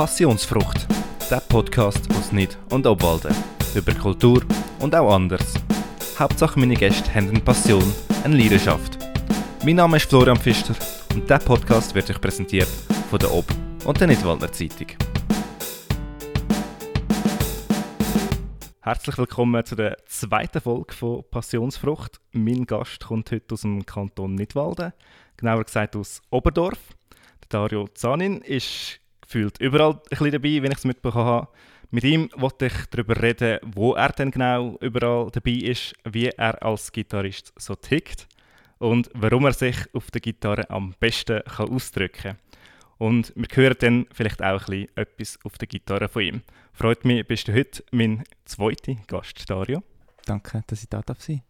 Passionsfrucht, der Podcast aus Nid und Obwalden. Über Kultur und auch anders. Hauptsache meine Gäste haben eine Passion, eine Leidenschaft. Mein Name ist Florian Pfister und der Podcast wird euch präsentiert von der Ob- und der Nidwaldner Zeitung. Herzlich willkommen zu der zweiten Folge von Passionsfrucht. Mein Gast kommt heute aus dem Kanton Nidwalden, genauer gesagt aus Oberdorf. Dario Zanin ist gefühlt überall ein bisschen dabei, wenn ich es mitbekommen habe. Mit ihm wollte ich darüber reden, wo er denn genau überall dabei ist, wie er als Gitarrist so tickt und warum er sich auf der Gitarre am besten kann ausdrücken kann. Und wir hören dann vielleicht auch ein bisschen etwas auf der Gitarre von ihm. Freut mich, bist du heute mein zweiter Gast, Dario. Danke, dass ich da darf sein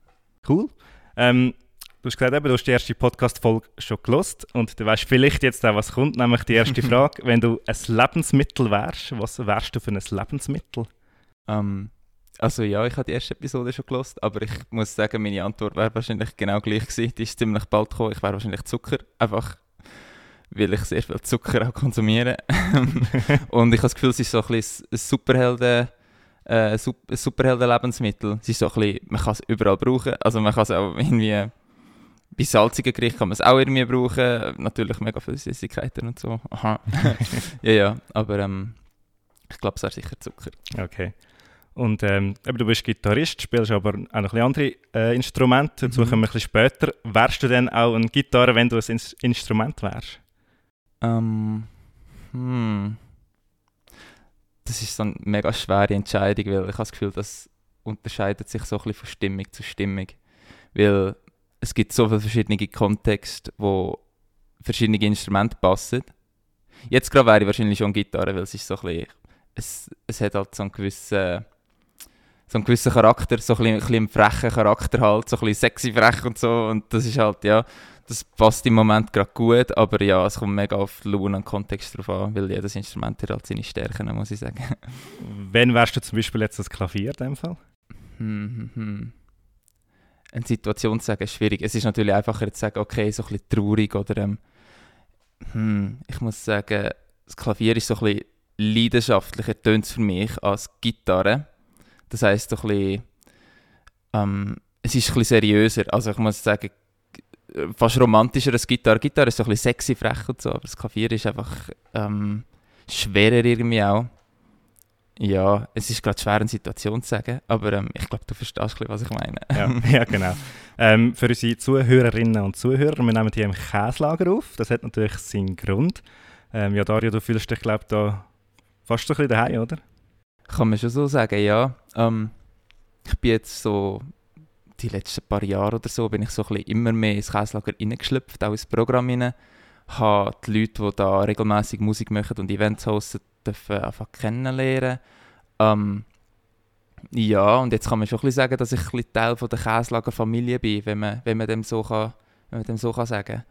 Cool. Ähm, du hast gesagt, eben, du hast die erste Podcast-Folge schon gelost und du weißt vielleicht jetzt auch, was kommt, nämlich die erste Frage. Wenn du ein Lebensmittel wärst, was wärst du für ein Lebensmittel? Ähm, also ja, ich habe die erste Episode schon gelost, aber ich muss sagen, meine Antwort wäre wahrscheinlich genau gleich gewesen. Die ist ziemlich bald gekommen. Ich wäre wahrscheinlich Zucker, einfach weil ich sehr viel Zucker auch konsumiere. und ich habe das Gefühl, es ist so ein bisschen ein Superhelden, äh, Superhelden-Lebensmittel. Es ist so ein bisschen, man kann es überall brauchen. Also man kann es auch irgendwie bei salzigen Gerichten kann man es auch irgendwie brauchen. Natürlich mega viele Süßigkeiten und so. Aha. ja, ja, aber ähm, ich glaube, es wäre sicher Zucker. Okay. Und ähm, du bist Gitarrist, spielst aber auch noch ein bisschen andere äh, Instrumente. Dazu Mhm. kommen wir ein bisschen später. Wärst du denn auch eine Gitarre, wenn du ein Ins Instrument wärst? Ähm, hm. Das ist so eine mega schwere Entscheidung, weil ich habe das Gefühl, das unterscheidet sich so ein bisschen von Stimmung zu Stimmung. Weil es gibt so viele verschiedene Kontexte, wo verschiedene Instrumente passen. Jetzt gerade wäre ich wahrscheinlich schon Gitarre, weil es ist so ein bisschen, es, es hat halt so einen gewissen, so einen gewissen Charakter, so ein bisschen, ein bisschen einen frechen Charakter halt, so ein bisschen sexy frech und so und das ist halt, ja, das passt im Moment gerade gut, aber ja, es kommt mega auf Laune und Kontext drauf an, weil jedes Instrument hat halt seine Stärken, muss ich sagen. Wenn wärst du zum Beispiel jetzt das Klavier in dem Fall? Hm, hm, hm. Eine Situation zu sagen ist schwierig. Es ist natürlich einfacher zu sagen, okay, so ein bisschen traurig oder ähm, hm, ich muss sagen, das Klavier ist so ein bisschen leidenschaftlicher, tönt für mich, als Gitarre. Das heisst, so ein bisschen, ähm, es ist ein bisschen seriöser. Also ich muss sagen, fast romantischer als Gitarre. Gitarre ist so ein bisschen sexy, frech und so, aber das Klavier ist einfach ähm, schwerer irgendwie auch. Ja, es ist gerade schwer, eine Situation zu sagen, aber ähm, ich glaube, du verstehst was ich meine. Ja, ja genau. Ähm, für unsere Zuhörerinnen und Zuhörer, wir nehmen hier im Käslager auf. Das hat natürlich seinen Grund. Ähm, ja, Dario, du fühlst dich, glaube ich, da fast so ein bisschen daheim, oder? Kann man schon so sagen, ja. Ähm, ich bin jetzt so, die letzten paar Jahre oder so, bin ich so ein bisschen immer mehr ins Käslager reingeschlüpft, auch ins Programm rein. Habe die Leute, die da regelmäßig Musik machen und Events hosten, dürfen einfach kennenlernen. Ähm, ja, und jetzt kann man schon ein bisschen sagen, dass ich ein bisschen Teil von der Käslager-Familie bin, wenn man, wenn man dem so kann, wenn man dem so kann sagen.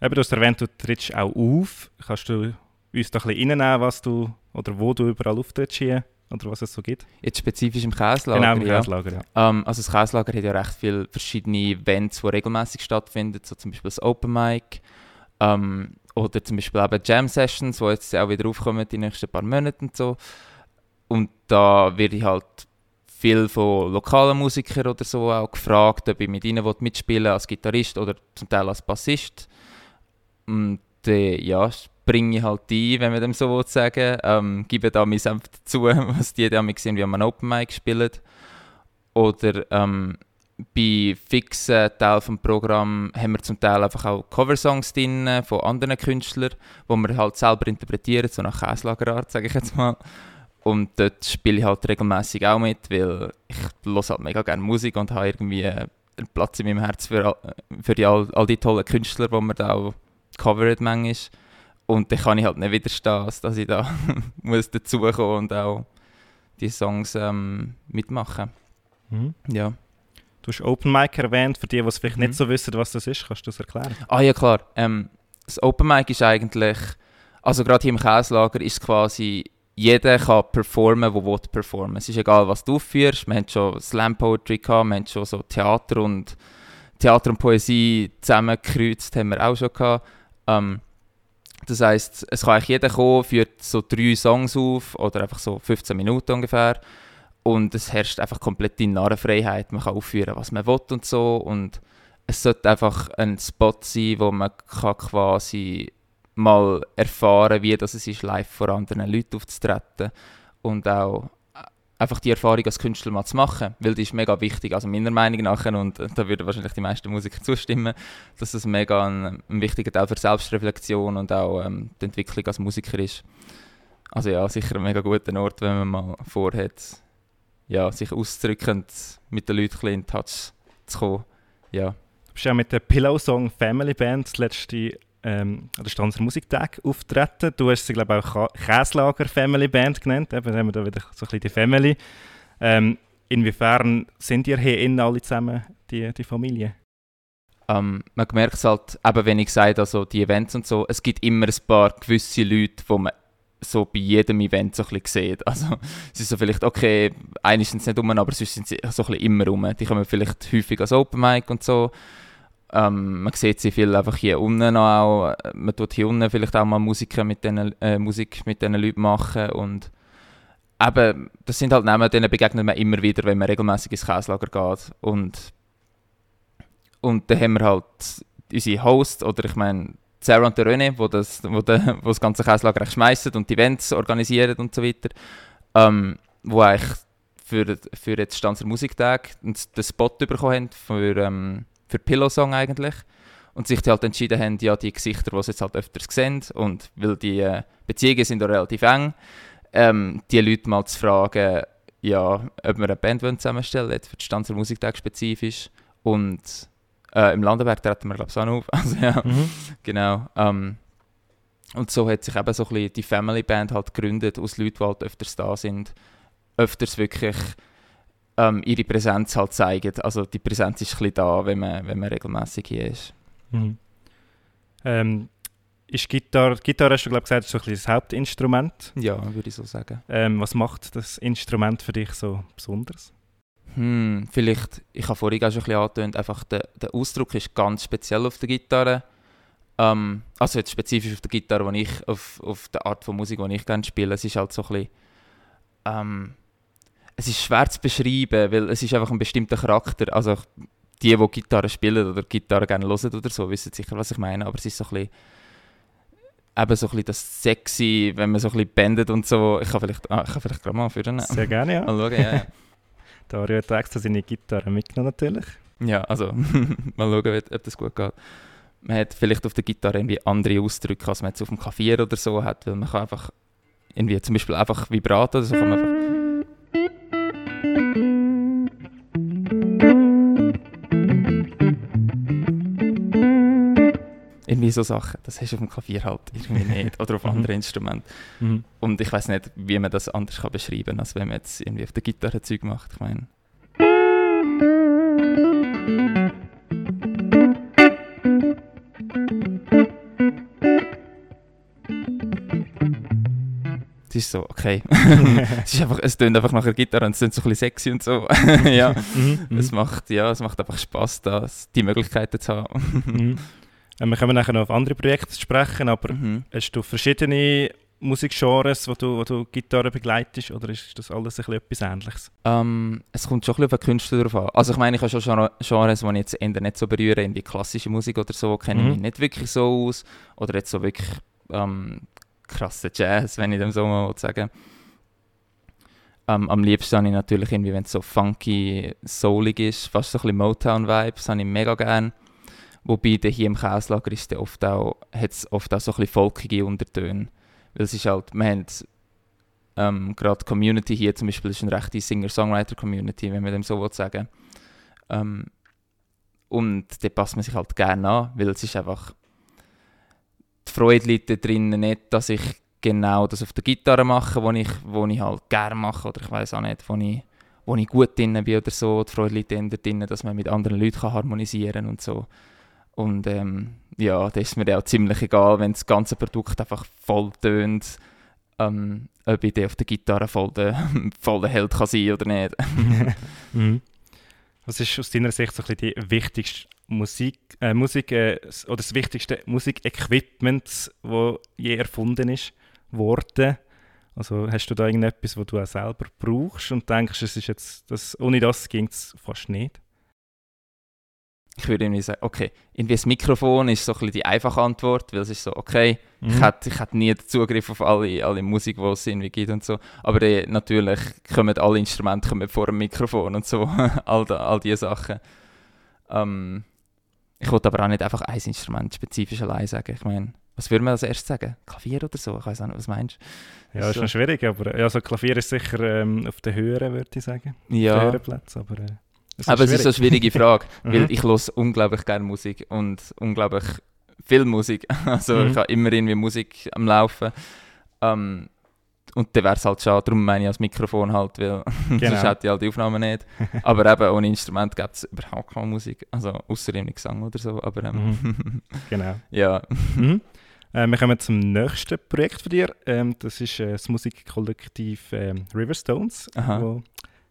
Eben, du hast erwähnt, du trittst auch auf. Kannst du uns da ein bisschen reinnehmen, was du oder wo du überall auftrittst hier? Oder was es so gibt? Jetzt spezifisch im Käslager, genau, im ja. Käslager, ja. Ähm, also das Käslager hat ja recht viele verschiedene Events, die regelmäßig stattfinden, so zum Beispiel das Open Mic ähm, oder zum Beispiel eben Jam Sessions, die jetzt auch wieder aufkommen die nächsten paar Monate und so. Und da werde ich halt viel von lokalen Musikern oder so auch gefragt, ob ich mit ihnen will mitspielen als Gitarrist oder zum Teil als Bassist. Und äh, ja, bringe ich halt ein, wenn man dem so will sagen. Ähm, gebe da mein Senf dazu, was die da sehen, wie man Open Mic spielen. Oder ähm, bei fixen Teilen des Programms haben wir zum Teil einfach auch Coversongs drin von anderen Künstlern, die wir halt selber interpretieren, so nach Käslagerart, sage ich jetzt mal. Und dort spiele ich halt regelmäßig auch mit, weil ich höre halt mega gerne Musik und habe irgendwie einen Platz in meinem Herz für, all- für die, all, all die tollen Künstler, die man da auch covert manchmal. Und dann kann ich halt nicht widerstehen, dass ich da muss dazukommen und auch die Songs ähm, mitmachen. Mhm. Ja. Du hast Open Mic erwähnt, für die, die es vielleicht Mhm. nicht so wissen, was das ist. Kannst du das erklären? Ah ja, klar. Ähm, das Open Mic ist eigentlich, also gerade hier im Käslager ist quasi, jeder kann performen, der will performen. Es ist egal, was du aufführst. Wir haben schon Slam Poetry gehabt, wir haben schon so Theater und Theater und Poesie zusammengekreuzt, haben wir auch schon gehabt. Ähm, Das heisst, es kann eigentlich jeder kommen, führt so drei Songs auf oder einfach so 15 Minuten ungefähr. Und es herrscht einfach komplette Narrenfreiheit. Man kann aufführen, was man will und so. Und es sollte einfach ein Spot sein, wo man kann quasi mal erfahren wie das es ist, live vor anderen Leuten aufzutreten. Und auch einfach die Erfahrung als Künstler mal zu machen, weil die ist mega wichtig, also meiner Meinung nach, und da würden wahrscheinlich die meisten Musiker zustimmen, dass es mega ein, ein wichtiger Teil für Selbstreflexion und auch ähm, die Entwicklung als Musiker ist. Also ja, sicher ein mega guter Ort, wenn man mal vorhat, ja, sich auszudrücken mit den Leuten in Touch zu kommen. Ja. Du bist ja mit der Pillow Song Family Band das letzte ähm, an der Stanzer Musiktag auftreten. Du hast sie, glaube ich, auch Käslager Family Band genannt. Eben, haben wir da wieder so ein bisschen die Family. Ähm, inwiefern sind ihr hier innen alle zusammen, die, die Familie? Um, man merkt es halt, eben wenn ich sage, also die Events und so, es gibt immer ein paar gewisse Leute, die man so bei jedem Event so ein bisschen sieht. Also es ist so vielleicht, okay, eigentlich sind sie nicht rum, aber sonst sind sie so ein bisschen immer rum. Die kommen vielleicht häufig als Open Mic und so. Ähm, man sieht sie viel einfach hier unten auch. Man tut hier unten vielleicht auch mal Musiker mit den, äh, Musik mit diesen Leuten machen und eben, das sind halt Namen, denen begegnet man immer wieder, wenn man regelmäßig ins Käslager geht und und dann haben wir halt unsere Host oder ich meine Sarah und der René, wo das, wo, de, wo das ganze Käslager schmeißen und die Events organisieren und so weiter, ähm, wo eigentlich für, für jetzt Stanzer Musiktag den Spot bekommen haben für ähm, für Pillow Song eigentlich. Und sich die halt entschieden haben, ja, die Gesichter, die sie jetzt halt öfters sehen, und weil die äh, Beziehungen sind auch relativ eng, ähm, die Leute mal zu fragen, ja, ob wir eine Band zusammenstellen wollen, für den Stanzer Musiktag spezifisch. Und äh, im Landenberg treten wir, glaube ich, auch noch auf. Also, ja, mhm. genau. Ähm, und so hat sich eben so ein bisschen die Family Band halt gegründet, aus Leuten, die halt öfters da sind, öfters wirklich ähm, ihre Präsenz halt zeigen. Also die Präsenz ist ein bisschen da, wenn man, wenn man regelmäßig hier ist. Mhm. Ähm, ist Gitarre, Gitarre hast du glaube gesagt, ist so ein bisschen das Hauptinstrument. Ja, würde ich so sagen. Ähm, was macht das Instrument für dich so besonders? Hm, vielleicht, ich habe vorhin auch schon ein bisschen angetönt, einfach der, der Ausdruck ist ganz speziell auf der Gitarre. Ähm, also jetzt spezifisch auf der Gitarre, wo ich, auf, auf der Art von Musik, die ich gerne spiele. Es ist halt so ein bisschen, ähm, es ist schwer zu beschreiben, weil es ist einfach ein bestimmter Charakter. Also die, die Gitarre spielen oder Gitarre gerne hören oder so, wissen sicher, was ich meine. Aber es ist so ein bisschen, eben so ein bisschen das Sexy, wenn man so ein bisschen bandet und so. Ich kann vielleicht, ah, ich kann vielleicht gerade mal führen. Sehr gerne, ja. Mal schauen, ja, Dario hat extra seine Gitarre mitgenommen natürlich. Ja, also mal schauen, ob das gut geht. Man hat vielleicht auf der Gitarre irgendwie andere Ausdrücke, als man jetzt auf dem Klavier oder so hat, weil man kann einfach irgendwie zum Beispiel einfach Vibrato oder so kann man einfach irgendwie so Sachen, das hast du auf dem Klavier halt irgendwie nicht oder auf mhm. anderen Instrumenten. Mhm. Und ich weiß nicht, wie man das anders kann beschreiben kann, als wenn man jetzt irgendwie auf der Gitarre Zeug macht. Ich meine. Es ist so, okay. es, ist einfach, es tönt einfach nach einer Gitarre und es klingt so ein bisschen sexy und so. ja. Mhm, mhm, es, macht, ja, es macht einfach Spass, das, die Möglichkeiten zu haben. Mhm. Wir können nachher noch auf andere Projekte sprechen, aber mhm. hast du verschiedene Musikgenres, wo du, wo du Gitarre begleitest, oder ist das alles ein bisschen etwas Ähnliches? Ähm, es kommt schon ein bisschen auf den Künstler drauf an. Also ich meine, ich habe schon Genres, die ich jetzt eher nicht so berühre, wie klassische Musik oder so, kenne ich mhm. mich nicht wirklich so aus. Oder jetzt so wirklich ähm, krasse Jazz, wenn ich dem so mal sagen ähm, Am liebsten habe ich natürlich irgendwie, wenn es so funky, soulig ist, fast so ein bisschen Motown-Vibes, habe ich mega gerne. Wobei hier im Käslager ist oft auch, hat es oft auch so ein bisschen folkige Untertöne. Weil es ist halt, wir haben ähm, gerade die Community hier zum Beispiel ist eine rechte Singer-Songwriter-Community, wenn man dem so sagen ähm, Und da passt man sich halt gerne an, weil es ist einfach, die Freude liegt da drin nicht, dass ich genau das auf der Gitarre mache, wo ich, wo ich halt gerne mache oder ich weiß auch nicht, wo ich, wo ich gut drin bin oder so. Die Freude liegt drin, dass man mit anderen Leuten kann harmonisieren und so. Und ähm, ja, das ist mir auch ziemlich egal, wenn das ganze Produkt einfach voll tönt, ähm, ob ich auf der Gitarre voll der, voll der Held kann sein oder nicht. mhm. Was ist aus deiner Sicht so ein die wichtigste Musik, äh, Musik äh, oder das wichtigste Musikequipment, das je erfunden ist, worden. Also hast du da irgendetwas, was du auch selber brauchst und denkst, es ist jetzt, das, ohne das ging es fast nicht? Ich würde irgendwie sagen, okay, irgendwie das Mikrofon ist so ein bisschen die einfache Antwort, weil es ist so, okay, mhm. ich, hätte, ich hätte nie den Zugriff auf alle, alle Musik, die es irgendwie gibt und so. Aber äh, natürlich kommen alle Instrumente kommen vor dem Mikrofon und so, all, da, all diese Sachen. Ähm, ich wollte aber auch nicht einfach ein Instrument spezifisch allein sagen. Ich meine, was würde man als erstes sagen? Klavier oder so? Ich weiß auch nicht, was meinst du? Ja, ist so. noch schwierig, aber ja, so Klavier ist sicher ähm, auf den höheren, würde ich sagen. Ja. Auf den höheren Plätzen, aber... Äh. Aber es ist eine schwierige Frage, weil mhm. ich höre unglaublich gerne Musik und unglaublich viel Musik. Also mhm. ich habe immer irgendwie Musik am Laufen. Ähm, und dann wäre es halt schade, darum meine ich als Mikrofon halt, weil genau. sonst hätte ich halt die Aufnahmen nicht. Aber eben ohne Instrument gibt es überhaupt keine Musik, also außer irgendwie Gesang oder so. Aber ähm, mhm. genau. Ja. Mhm. Äh, wir kommen zum nächsten Projekt von dir. Ähm, das ist äh, das Musikkollektiv ähm, Riverstones, das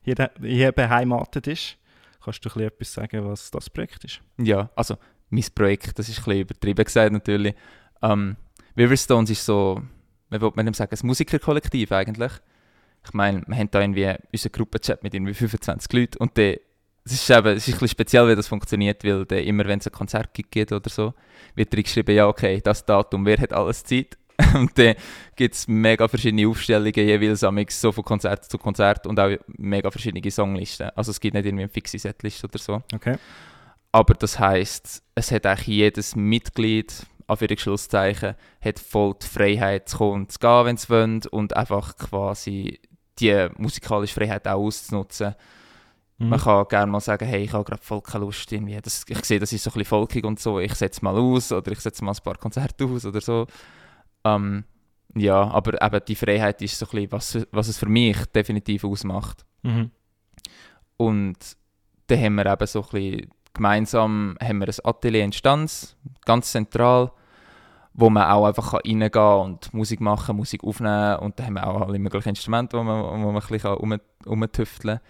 hier, hier beheimatet ist. Kannst du etwas sagen, was das Projekt ist? Ja, also mein Projekt, das ist ein bisschen übertrieben gesagt natürlich. Ähm, Riverstones ist so, man würde man sagen, ein Musikerkollektiv eigentlich. Ich meine, wir haben da irgendwie unseren Gruppenchat mit irgendwie 25 Leuten und der es ist, eben, es ist ein bisschen speziell, wie das funktioniert, weil der, immer wenn es ein Konzert gibt oder so, wird drin geschrieben, ja okay, das Datum, wer hat alles Zeit? und dann gibt es mega verschiedene Aufstellungen, jeweils so von Konzert zu Konzert und auch mega verschiedene Songlisten. Also es gibt nicht irgendwie eine fixe Setliste oder so. Okay. Aber das heisst, es hat eigentlich jedes Mitglied, Schlusszeichen, hat voll die Freiheit zu kommen und zu gehen, wenn es wollen und einfach quasi die musikalische Freiheit auch auszunutzen. Mhm. Man kann gerne mal sagen, hey, ich habe gerade voll keine Lust, irgendwie. Das, ich sehe, das ist so ein bisschen volkig und so, ich setze mal aus oder ich setze mal ein paar Konzerte aus oder so. Ähm, ja, aber eben die Freiheit ist so ein bisschen, was, was es für mich definitiv ausmacht. Mhm. Und dann haben wir eben so ein bisschen gemeinsam haben wir ein Atelier in Stanz, ganz zentral, wo man auch einfach reingehen kann und Musik machen, Musik aufnehmen und da haben wir auch alle möglichen Instrumente, wo man, wo man ein bisschen um, umtüfteln kann.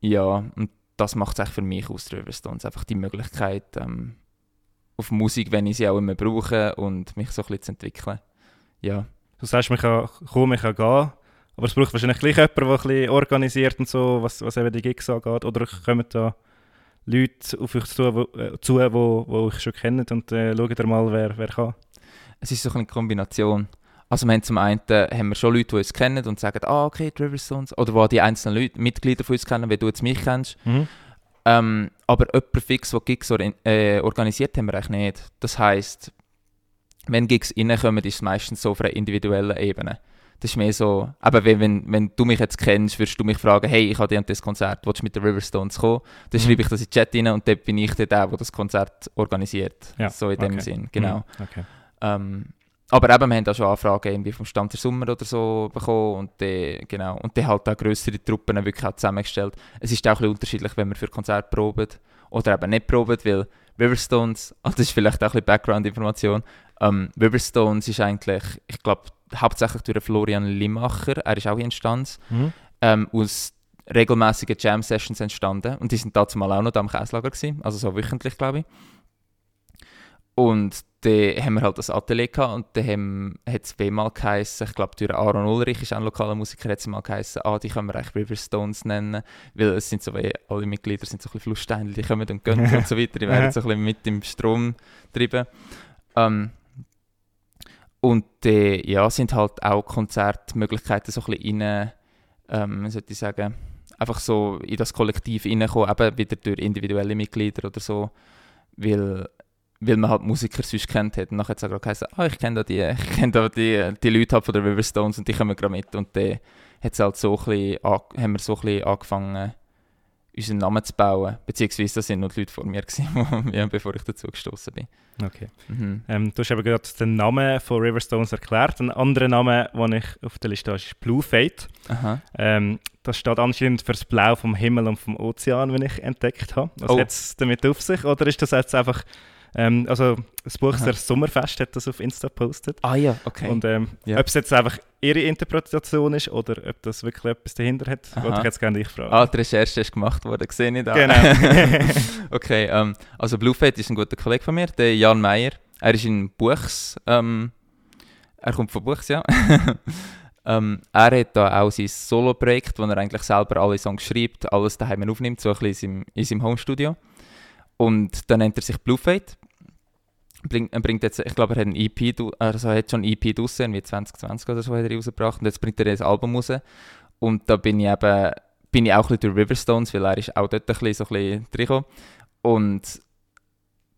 Ja, und das macht es für mich aus, Riverstones, einfach die Möglichkeit, ähm, auf Musik, wenn ich sie auch immer brauche und mich so ein bisschen zu entwickeln. Ja. Du sagst, man kann kommen, man kann gehen, aber es braucht wahrscheinlich gleich jemanden, der ein bisschen organisiert und so, was, was eben die Gigs angeht. Oder kommen da Leute auf euch zu, wo, äh, zu, wo, wo euch schon kennt und äh, schaut mal, wer, wer kann? Es ist so eine Kombination. Also wir haben zum einen haben wir schon Leute, die uns kennen und sagen, ah, okay, Riverstones, oder wo die einzelnen Leute, Mitglieder von uns kennen, wie du jetzt mich kennst. Mhm. Ähm, aber jemand fix, der Gigs or äh, organisiert, haben wir eigentlich nicht. Das heisst, wenn Gigs reinkommen, ist es meistens so auf einer individuellen Ebene. Das ist mehr so, aber wenn, wenn, wenn du mich jetzt kennst, würdest du mich fragen, hey, ich habe dir das Konzert, willst du mit den Riverstones kommen? Dann mhm. schreibe ich das in den Chat rein und dann bin ich der, der das Konzert organisiert. Ja. So in dem okay. Sinn, genau. Mhm. Okay. Ähm, aber eben, wir haben auch schon Anfragen irgendwie vom Stand der Sommer oder so bekommen und dann, genau, und dann halt auch größere Truppen wirklich auch zusammengestellt. Es ist auch ein bisschen unterschiedlich, wenn wir für Konzert proben oder eben nicht proben, weil Riverstones, also das ist vielleicht auch ein bisschen Background-Information, ähm, Riverstones ist eigentlich, ich glaube, hauptsächlich durch Florian Limacher, er ist auch in Stanz, mhm. ähm, aus regelmäßigen Jam-Sessions entstanden und die sind dazu mal auch noch da am Käslager gewesen, also so wöchentlich, glaube ich. Und dann haben wir halt das Atelier gehabt und dann hat es mal geheißen, ich glaube durch Aaron Ulrich ist ein lokaler Musiker, hat es mal geheißen, ah, die können wir eigentlich Riverstones nennen, weil es sind so wie, alle Mitglieder sind so ein bisschen Flusssteine, die kommen und gehen und so weiter, die werden so ein bisschen mit dem Strom getrieben. Ähm, und dann ja, sind halt auch Konzertmöglichkeiten so ein bisschen rein, ähm, wie sollte ich sagen, einfach so in das Kollektiv reinkommen, eben wieder durch individuelle Mitglieder oder so, weil weil man halt Musiker sonst kennt hat. Und nachher hat es auch gesagt, ah, ich kenne da die, ich kenne da die, die Leute halt von der Riverstones und die kommen gerade mit. Und dann hat's halt so ein bisschen, haben wir so ein bisschen angefangen, unseren Namen zu bauen. Beziehungsweise das sind noch die Leute vor mir, gewesen, bevor ich dazu gestoßen bin. Okay. Mhm. Ähm, du hast eben gerade den Namen von Riverstones erklärt. Ein anderer Name, den ich auf der Liste habe, ist Blue Fate. Ähm, das steht anscheinend für das Blau vom Himmel und vom Ozean, wenn ich entdeckt habe. Was oh. hat es damit auf sich? Oder ist das jetzt einfach Ähm, also das Buch Aha. «Das Sommerfest» hat das auf Insta gepostet. Ah ja, okay. Und ähm, Ja. ob es jetzt einfach ihre Interpretation ist oder ob das wirklich etwas dahinter hat, Aha. wollte ich jetzt gerne dich fragen. ah, die Recherche ist gemacht worden, sehe ich da. Genau. okay, ähm, also Bluefade ist ein guter Kollege von mir, der Jan Meyer. Er ist in Buchs, ähm, er kommt von Buchs, ja. ähm, er hat da auch sein Solo-Projekt, wo er eigentlich selber alle Songs schreibt, alles daheim aufnimmt, so ein bisschen in seinem, in seinem Homestudio. Und dann nennt er sich Bluefade. Bringt, er bringt jetzt, ich glaube, er hat ein EP, also hat schon ein EP draussen, wie 2020 oder so hat er rausgebracht. Und jetzt bringt er ein Album raus. Und da bin ich eben, bin ich auch ein bisschen durch Riverstones, weil er ist auch dort ein bisschen, so ein bisschen reingekommen. Und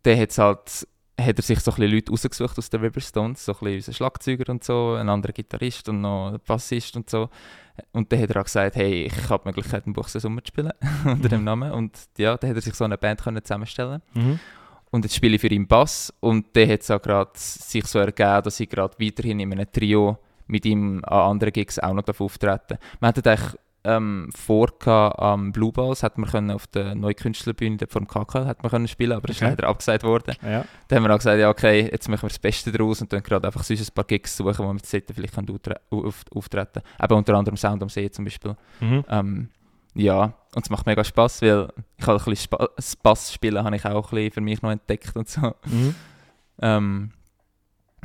dann hat's halt, hat er sich so ein bisschen Leute rausgesucht aus den Riverstones, so ein bisschen unser Schlagzeuger und so, ein anderer Gitarrist und noch ein Bassist und so. Und dann hat er auch gesagt, hey, ich habe die Möglichkeit, einen Buchse Sommer zu spielen, unter dem Namen. Und ja, dann hat er sich so eine Band können zusammenstellen mhm. Und jetzt spiele ich für ihn Bass und dann hat es auch gerade sich so ergeben, dass ich gerade weiterhin in einem Trio mit ihm an anderen Gigs auch noch auftreten Wir hatten eigentlich ähm, vor am Blue Balls, hätten wir können auf der Neukünstlerbühne dem KKL hätten wir können spielen, aber es ist Okay. leider abgesagt worden. Ja. Dann haben wir auch gesagt, ja okay, jetzt machen wir das Beste daraus und dann gerade einfach sonst ein paar Gigs suchen, wo wir jetzt dort vielleicht können auftre auf auftreten Eben unter anderem Sound am See zum Beispiel. Mhm. Ähm, ja, und es macht mega Spaß, weil ich habe ein bisschen Spa spielen habe ich auch ein bisschen für mich noch entdeckt und so. Mhm. Ähm,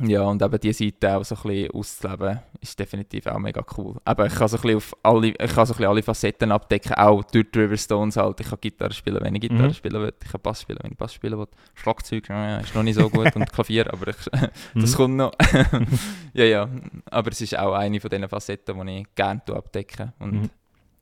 ja, und eben diese Seite auch so ein bisschen auszuleben, ist definitiv auch mega cool. Aber ich kann so ein bisschen, auf alle, ich kann so ein bisschen alle Facetten abdecken, auch durch die Riverstones halt. Ich kann Gitarre spielen, wenn ich Gitarre Mhm. spielen will. Ich kann Bass spielen, wenn ich Bass spielen will. Schlagzeug ja, ist noch nicht so gut und Klavier, aber ich, das Mhm. kommt noch. ja, ja, aber es ist auch eine von diesen Facetten, die ich gerne abdecke. Und Mhm.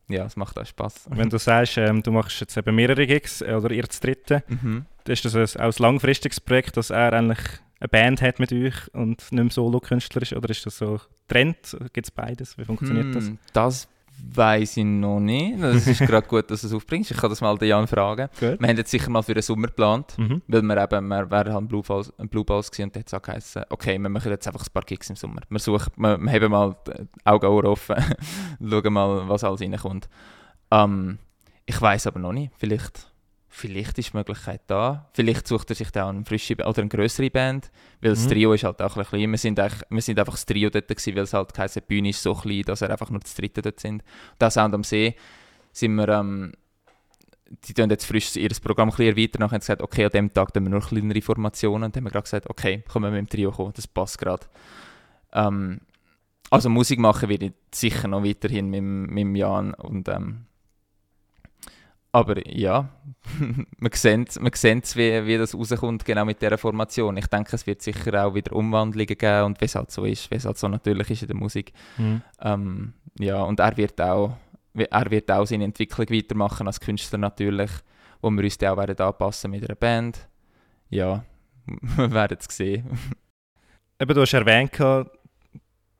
Ja, es macht auch Spaß. Wenn du sagst, ähm, du machst jetzt eben mehrere Gigs äh, oder ihr das dritte, Mhm. ist das ein, auch ein langfristiges Projekt, dass er eigentlich eine Band hat mit euch und nicht mehr Solo-Künstler ist? Oder ist das so Trend? Gibt es beides? Wie funktioniert das? Hm, Das weiß ich noch nicht. Das ist gerade gut, dass du es aufbringst. Ich kann das mal den Jan fragen. Gut. Wir haben jetzt sicher mal für den Sommer geplant, Mhm. weil wir eben, wir wären halt Blue Balls, Blue Balls gewesen und es auch geheißen, okay, wir machen jetzt einfach ein paar Gigs im Sommer. Wir suchen, wir, wir haben mal Augen Ohren offen, schauen mal, was alles reinkommt. Ähm, ich weiß aber noch nicht. Vielleicht, vielleicht ist die Möglichkeit da. Vielleicht sucht er sich auch eine frische oder eine größere Band, weil das Mhm. Trio ist halt auch ein bisschen klein. Wir sind, eigentlich, wir sind einfach das Trio dort gewesen, weil es halt die Bühne ist so klein, dass er einfach nur das Dritte dort sind. Da Sound am See sind wir, ähm, die tun jetzt frisch ihr Programm ein bisschen erweitern. Dann haben sie gesagt, okay, an dem Tag tun wir nur kleinere Formationen. Und dann haben wir gerade gesagt, okay, können wir mit dem Trio kommen, das passt gerade. Ähm, also Musik machen werde ich sicher noch weiterhin mit, mit Jan. Und, ähm, aber ja, sehen, wir sehen wie, wie das rauskommt, genau mit dieser Formation. Ich denke, es wird sicher auch wieder Umwandlungen geben und wie es halt so ist, wie es halt so natürlich ist in der Musik. Mhm. Ähm, ja, und er wird auch, er wird auch seine Entwicklung weitermachen als Künstler natürlich, wo wir uns dann auch werden anpassen mit einer Band. Ja, wir werden es sehen. Eben, du hast erwähnt,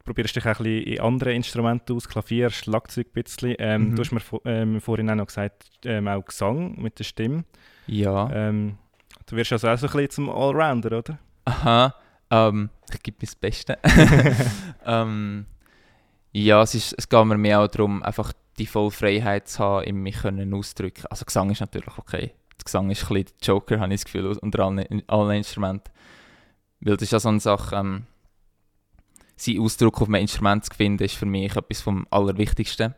probierst dich auch ein bisschen in anderen Instrumenten aus, Klavier, Schlagzeug ein bisschen. Ähm, Mhm. Du hast mir ähm, vorhin auch noch gesagt, ähm, auch Gesang mit der Stimme. Ja, Ähm, du wirst also auch so ein bisschen zum Allrounder, oder? aha, ähm, ich gebe mein Bestes. ähm, ja, es, ist, es geht mir mehr auch darum, einfach die volle Freiheit zu haben, in mich können ausdrücken. Also Gesang ist natürlich okay. Der Gesang ist ein bisschen der Joker, habe ich das Gefühl, unter allen, allen Instrumenten. Weil das ist ja so eine Sache, ähm, sein Ausdruck auf einem Instrument zu finden, ist für mich etwas vom Allerwichtigsten.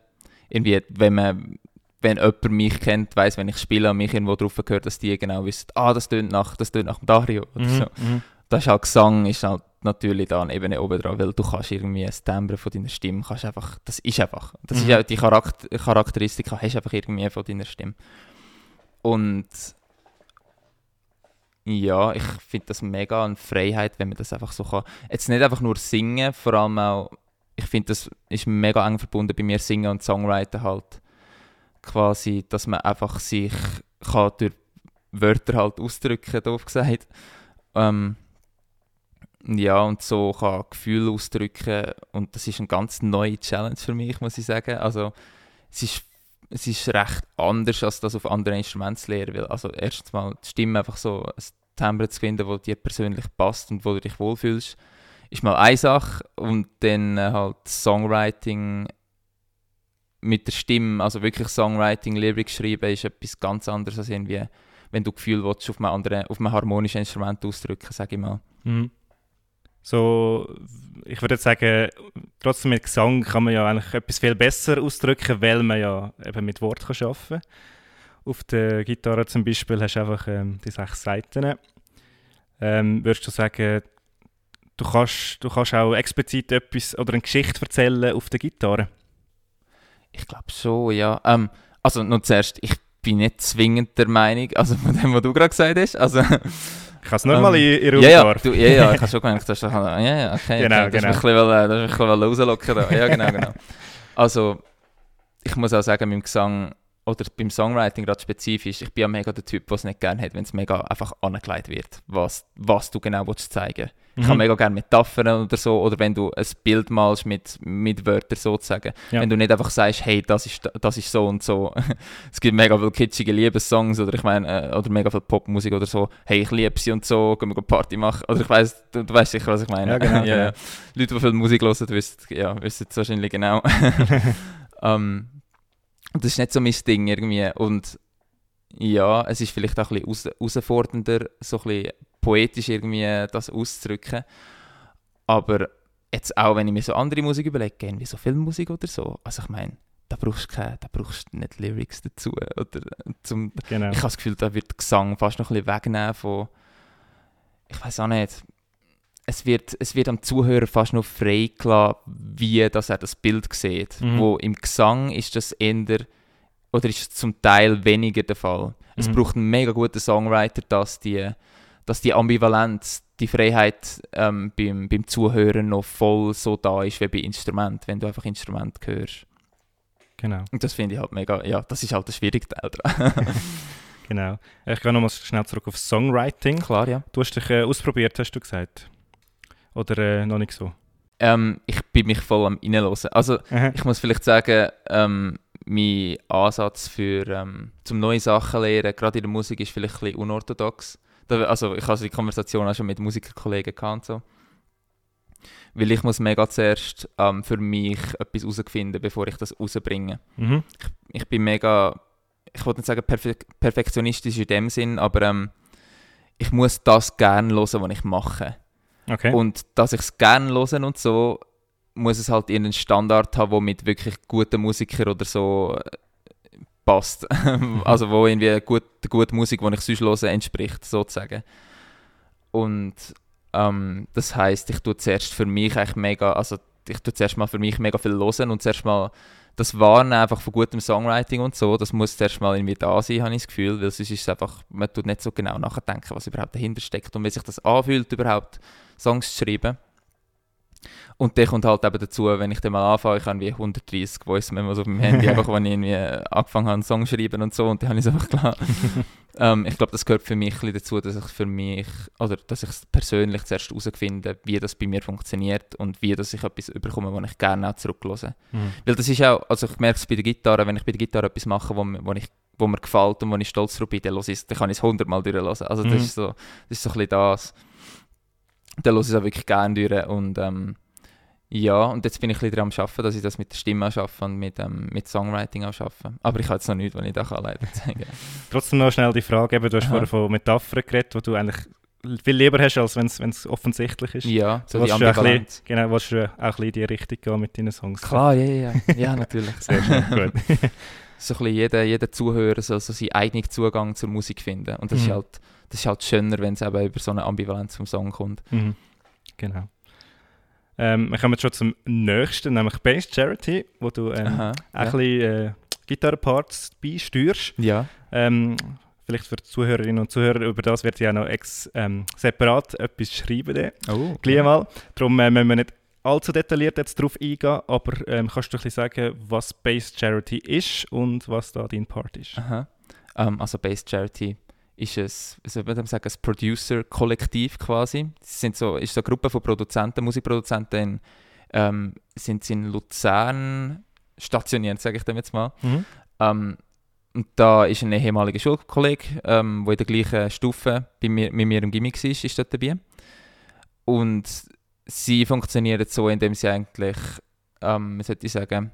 Irgendwie, wenn man wenn jemand mich kennt, weiß, wenn ich spiele und mich irgendwo drauf gehört, dass die genau wissen, ah, das tönt nach, das tönt nach dem Dario oder so. Mhm. Das ist halt Gesang, ist halt natürlich da eine Ebene oben dran, weil du kannst irgendwie ein Timbre von deiner Stimme, kannst einfach, das ist einfach, das Mhm. ist auch die Charakter Charakteristika, hast du einfach irgendwie von deiner Stimme. Und ja, ich finde das mega eine Freiheit, wenn man das einfach so kann. Jetzt nicht einfach nur singen, vor allem auch, ich finde das ist mega eng verbunden bei mir, Singen und Songwriten halt. Quasi, dass man einfach sich kann durch Wörter halt ausdrücken, doof gesagt. Ähm, ja, und so kann Gefühle ausdrücken und das ist eine ganz neue Challenge für mich, muss ich sagen. Also es ist, es ist recht anders, als das auf anderen Instrumenten zu lernen, weil also erstens mal die Stimme einfach so ein Timbre zu finden, wo dir persönlich passt und wo du dich wohlfühlst, ist mal eine Sache und dann äh, halt Songwriting mit der Stimme, also wirklich Songwriting, Lyrics schreiben, ist etwas ganz anderes als irgendwie wenn du Gefühl willst, auf einem anderen, auf einem harmonischen Instrument ausdrücken, sage ich mal. Mhm. So, ich würde sagen, trotzdem mit Gesang kann man ja eigentlich etwas viel besser ausdrücken, weil man ja eben mit Wort arbeiten kann. Auf der Gitarre zum Beispiel hast du einfach ähm, die sechs Seiten. Ähm, würdest du sagen, du kannst, du kannst auch explizit etwas oder eine Geschichte erzählen auf der Gitarre? Ich glaube schon, ja. Ähm, also noch zuerst, ich bin nicht zwingend der Meinung, also von dem, was du gerade gesagt hast. Also, ich kann es nur mal in, in ja, ja, du, ja, ja, ich habe schon gemerkt, dass du ja, ja, okay, genau, okay, genau. Das ist ein bisschen rauslocken da. Ja, genau, genau. Also, ich muss auch sagen, mit dem Gesang oder beim Songwriting gerade spezifisch, ich bin ja mega der Typ, der es nicht gerne hat, wenn es mega einfach angelegt wird, was, was du genau willst zeigen Ich Mhm. habe mega gerne Metaphern oder so, oder wenn du ein Bild malst mit, mit Wörtern sozusagen. Ja. Wenn du nicht einfach sagst, hey, das ist, das ist so und so. es gibt mega viele kitschige Liebessongs oder ich meine, äh, oder mega viel Popmusik oder so, hey, ich liebe sie und so, können wir Party machen. Oder ich weiß, du, du weißt sicher, was ich meine. Ja, genau, ja, ja. genau. Leute, die viel Musik hören, wissen, ja, wissen es wahrscheinlich genau. ähm, und das ist nicht so mein Ding irgendwie. Und ja, es ist vielleicht auch ein bisschen heraus- herausfordernder, so ein bisschen poetisch irgendwie das auszudrücken. Aber jetzt auch, wenn ich mir so andere Musik überlege, wie so Filmmusik oder so, also ich meine, da brauchst du keine, da brauchst du nicht Lyrics dazu. Oder zum, Genau. ich habe das Gefühl, da wird Gesang fast noch ein bisschen wegnehmen von, ich weiß auch nicht, es wird, es wird am Zuhörer fast noch frei gelassen, wie dass er das Bild sieht. Mhm. Wo im Gesang ist das eher, oder ist es zum Teil weniger der Fall. Es Mhm. braucht einen mega guten Songwriter, dass die, dass die Ambivalenz, die Freiheit ähm, beim, beim Zuhören noch voll so da ist wie bei Instrument, wenn du einfach Instrument hörst. genau. Und das finde ich halt mega, ja, das ist halt der schwierige Teil dran. genau. Ich gehe nochmal schnell zurück auf Songwriting. Klar, ja. Du hast dich äh, ausprobiert, hast du gesagt? Oder äh, noch nicht so? Ähm, ich bin mich voll am reinhören. Also Aha. ich muss vielleicht sagen, ähm, mein Ansatz für ähm, zum neue Sachen lernen, gerade in der Musik, ist vielleicht ein bisschen unorthodox. Da, also ich habe die Konversation auch schon mit Musikerkollegen gehabt so. Weil ich muss mega zuerst ähm, für mich etwas herausfinden, bevor ich das rausbringe. Mhm. Ich bin mega, ich wollte nicht sagen perfe perfektionistisch in dem Sinn, aber ähm, ich muss das gerne hören, was ich mache. Okay. Und dass ich es gerne höre und so, muss es halt irgendeinen Standard haben, der mit wirklich guten Musikern oder so äh, passt. also wo irgendwie gut, der gute Musik, die ich sonst höre, entspricht, sozusagen. Und ähm, das heißt, ich tue zuerst für mich eigentlich mega, also ich tue zuerst mal für mich mega viel hören und zuerst mal das Warnen einfach von gutem Songwriting und so, das muss zuerst mal irgendwie da sein, habe ich das Gefühl, weil sonst ist es einfach, man tut nicht so genau nachdenken, was überhaupt dahinter steckt und wie sich das anfühlt, überhaupt Songs zu schreiben. Und der kommt halt eben dazu, wenn ich dann mal anfange, ich habe wie 130 Voice Memos auf meinem Handy, einfach wenn ich irgendwie angefangen habe, einen Song zu schreiben und so, und dann habe ich es einfach klar. ähm, ich glaube, das gehört für mich ein dazu, dass ich für mich, oder dass ich es persönlich zuerst herausfinde, wie das bei mir funktioniert und wie dass ich etwas überkomme, was ich gerne auch zurückhöre. Mhm. Weil das ist auch, also ich merke es bei der Gitarre, wenn ich bei der Gitarre etwas mache, wo, mir- wo, ich, wo mir gefällt und wo ich stolz drauf bin, dann, ich dann kann ich es hundertmal durchlassen. Also das, Mhm. ist so, das ist so ein bisschen das. Dann höre ich es auch wirklich gerne durch und ähm, ja, und jetzt bin ich ein bisschen daran am Arbeiten, dass ich das mit der Stimme schaffe und mit, ähm, mit Songwriting auch schaffe. Aber ich habe jetzt noch nichts, was ich da kann leider sagen Trotzdem noch schnell die Frage, eben, du hast Aha. vorher von Metaphern geredet, die du eigentlich viel lieber hast, als wenn es offensientlich ist. Ja, so Du die willst du Ambivalenz. genau, willst du auch ein bisschen in die Richtung gehen mit deinen Songs? Klar, ja, ja, ja. Ja, natürlich. Sehr schön, gut. so ein bisschen jeder, jeder Zuhörer soll so seinen eigenen Zugang zur Musik finden. Und das, ist Mhm. halt, das ist halt schöner, wenn es eben über so eine Ambivalenz vom Song kommt. Mhm. Genau. Ähm, wir kommen jetzt schon zum nächsten, nämlich Bass Charity, wo du ähm, Aha, auch ein ja. bisschen äh, Gitarrenparts beisteuerst. ja. Ähm, vielleicht für die Zuhörerinnen und Zuhörer, über das wird ja noch ex, ähm, separat etwas schreiben. Dann. Oh, Gleich mal. Darum äh, müssen wir nicht allzu detailliert jetzt darauf eingehen, aber ähm, kannst du ein bisschen sagen, was Bass Charity ist und was da dein Part ist? Aha. Ähm, also Base Charity ist es, wie soll man sagen, ein Producer-Kollektiv quasi. Es sind so, ist so eine Gruppe von Produzenten, Musikproduzenten, ähm, sind sie in Luzern stationiert, sage ich dem jetzt mal. Mhm. Ähm, und da ist ein ehemaliger Schulkollege, ähm, der in der gleichen Stufe bei mir, mit mir im Gimmick war, ist dort dabei. Und sie funktionieren so, indem sie eigentlich, ähm, wie sollte ich sagen,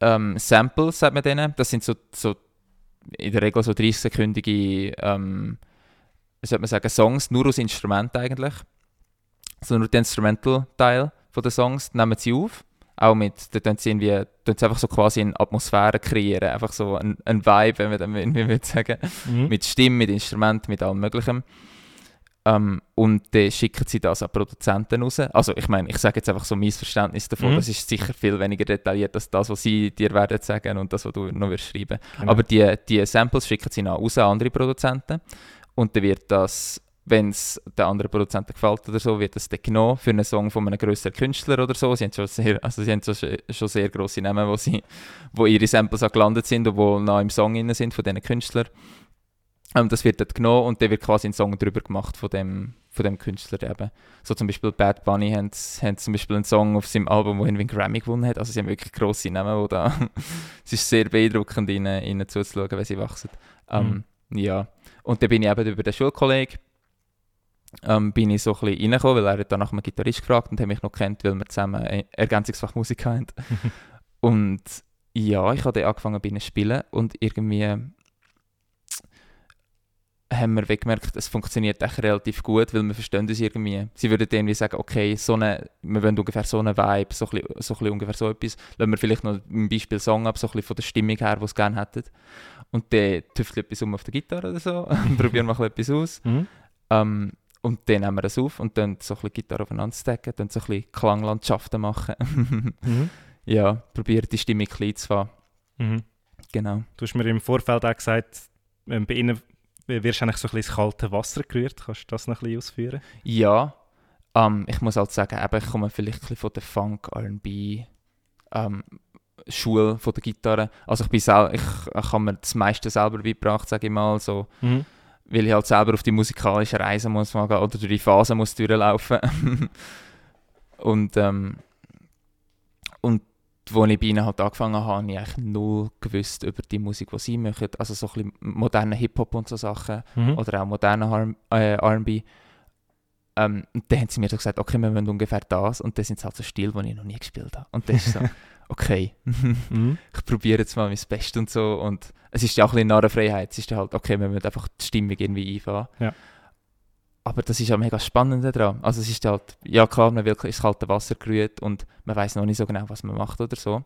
ähm, Samples, sagt man denen, das sind so, so in der Regel so 30-sekündige, ähm, sollte man sagen, Songs, nur aus Instrumenten eigentlich. So nur der Instrumental-Teil der Songs nehmen sie auf. Auch mit, da tun sie irgendwie, tun sie einfach so quasi eine Atmosphäre kreieren, einfach so ein, ein Vibe, wenn man dann irgendwie würde sagen. Mhm. Mit Stimme, mit Instrumenten, mit allem Möglichen. Ähm, und dann schicken sie das an Produzenten raus. Also ich meine, ich sage jetzt einfach so mein Verständnis davon, Mhm. das ist sicher viel weniger detailliert als das, was sie dir werden sagen und das, was du noch wirst schreiben. Genau. Aber die, die Samples schicken sie dann raus an andere Produzenten und dann wird das, wenn es den anderen Produzenten gefällt oder so, wird das dann genommen für einen Song von einem grösseren Künstler oder so. Sie haben schon sehr, also sie haben schon, schon sehr grosse Namen, wo, sie, wo ihre Samples auch gelandet sind und wo noch im Song drin sind von diesen Künstlern. Ähm, das wird dort genommen und dann wird quasi ein Song drüber gemacht von dem, von dem Künstler eben. So zum Beispiel Bad Bunny haben, haben zum Beispiel einen Song auf seinem Album, wo irgendwie einen Grammy gewonnen hat. Also sie haben wirklich grosse Namen, wo da... es ist sehr beeindruckend, ihnen, ihnen zuzuschauen, wenn sie wachsen. Ähm, Ja. Und dann bin ich eben über den Schulkollegen ähm, bin ich so ein bisschen reingekommen, weil er hat dann nach einem Gitarrist gefragt und hat mich noch kennt, weil wir zusammen Ergänzungsfach Musik haben. und ja, ich habe dann angefangen bei ihnen zu spielen und irgendwie haben wir gemerkt, es funktioniert echt relativ gut, weil wir verstehen uns irgendwie. Sie würden irgendwie sagen, okay, so eine, wir wollen ungefähr so eine Vibe, so ein bisschen, so ein ungefähr so etwas. Lassen wir vielleicht noch ein Beispiel Song ab, so ein bisschen von der Stimmung her, die sie gerne hätten. Und dann tüfteln etwas um auf der Gitarre oder so, probieren wir etwas aus. Mhm. Ähm, und dann nehmen wir es auf und dann so ein bisschen Gitarre aufeinander stacken, dann so ein bisschen Klanglandschaften machen. Mhm. ja, probieren die Stimmung klein zu fahren. Mhm. Genau. Du hast mir im Vorfeld auch gesagt, bei Ihnen eigentlich so ein bisschen ins kalte Wasser gerührt. Kannst du das noch ein bisschen ausführen? Ja, ähm, ich muss halt sagen, eben, ich komme vielleicht ein bisschen von der Funk, R&B ähm, Schule von der Gitarre. Also ich bin sel ich, ich habe mir das meiste selber beigebracht, sage ich mal, so, Mhm. weil ich halt selber auf die musikalische Reise muss mal gehen oder durch die Phasen muss durchlaufen. und ähm, und als ich bei ihnen halt angefangen habe, habe ich eigentlich null gewusst über die Musik, die sie machen. Also so ein bisschen modernen Hip-Hop und so Sachen Mhm. oder auch modernen äh, R&B. Ähm, und dann haben sie mir so gesagt, okay, wir wollen ungefähr das. Und das sind halt so Stil, den ich noch nie gespielt habe. Und das ist so, okay, Mhm. ich probiere jetzt mal mein Bestes und so. Und es ist ja auch ein bisschen Narrenfreiheit. Es ist ja halt, okay, wir müssen einfach die Stimmung irgendwie einfahren. Ja. Aber das ist ja mega spannend daran. Also es ist halt, ja klar, man will ins kalte Wasser gerührt und man weiß noch nicht so genau, was man macht oder so.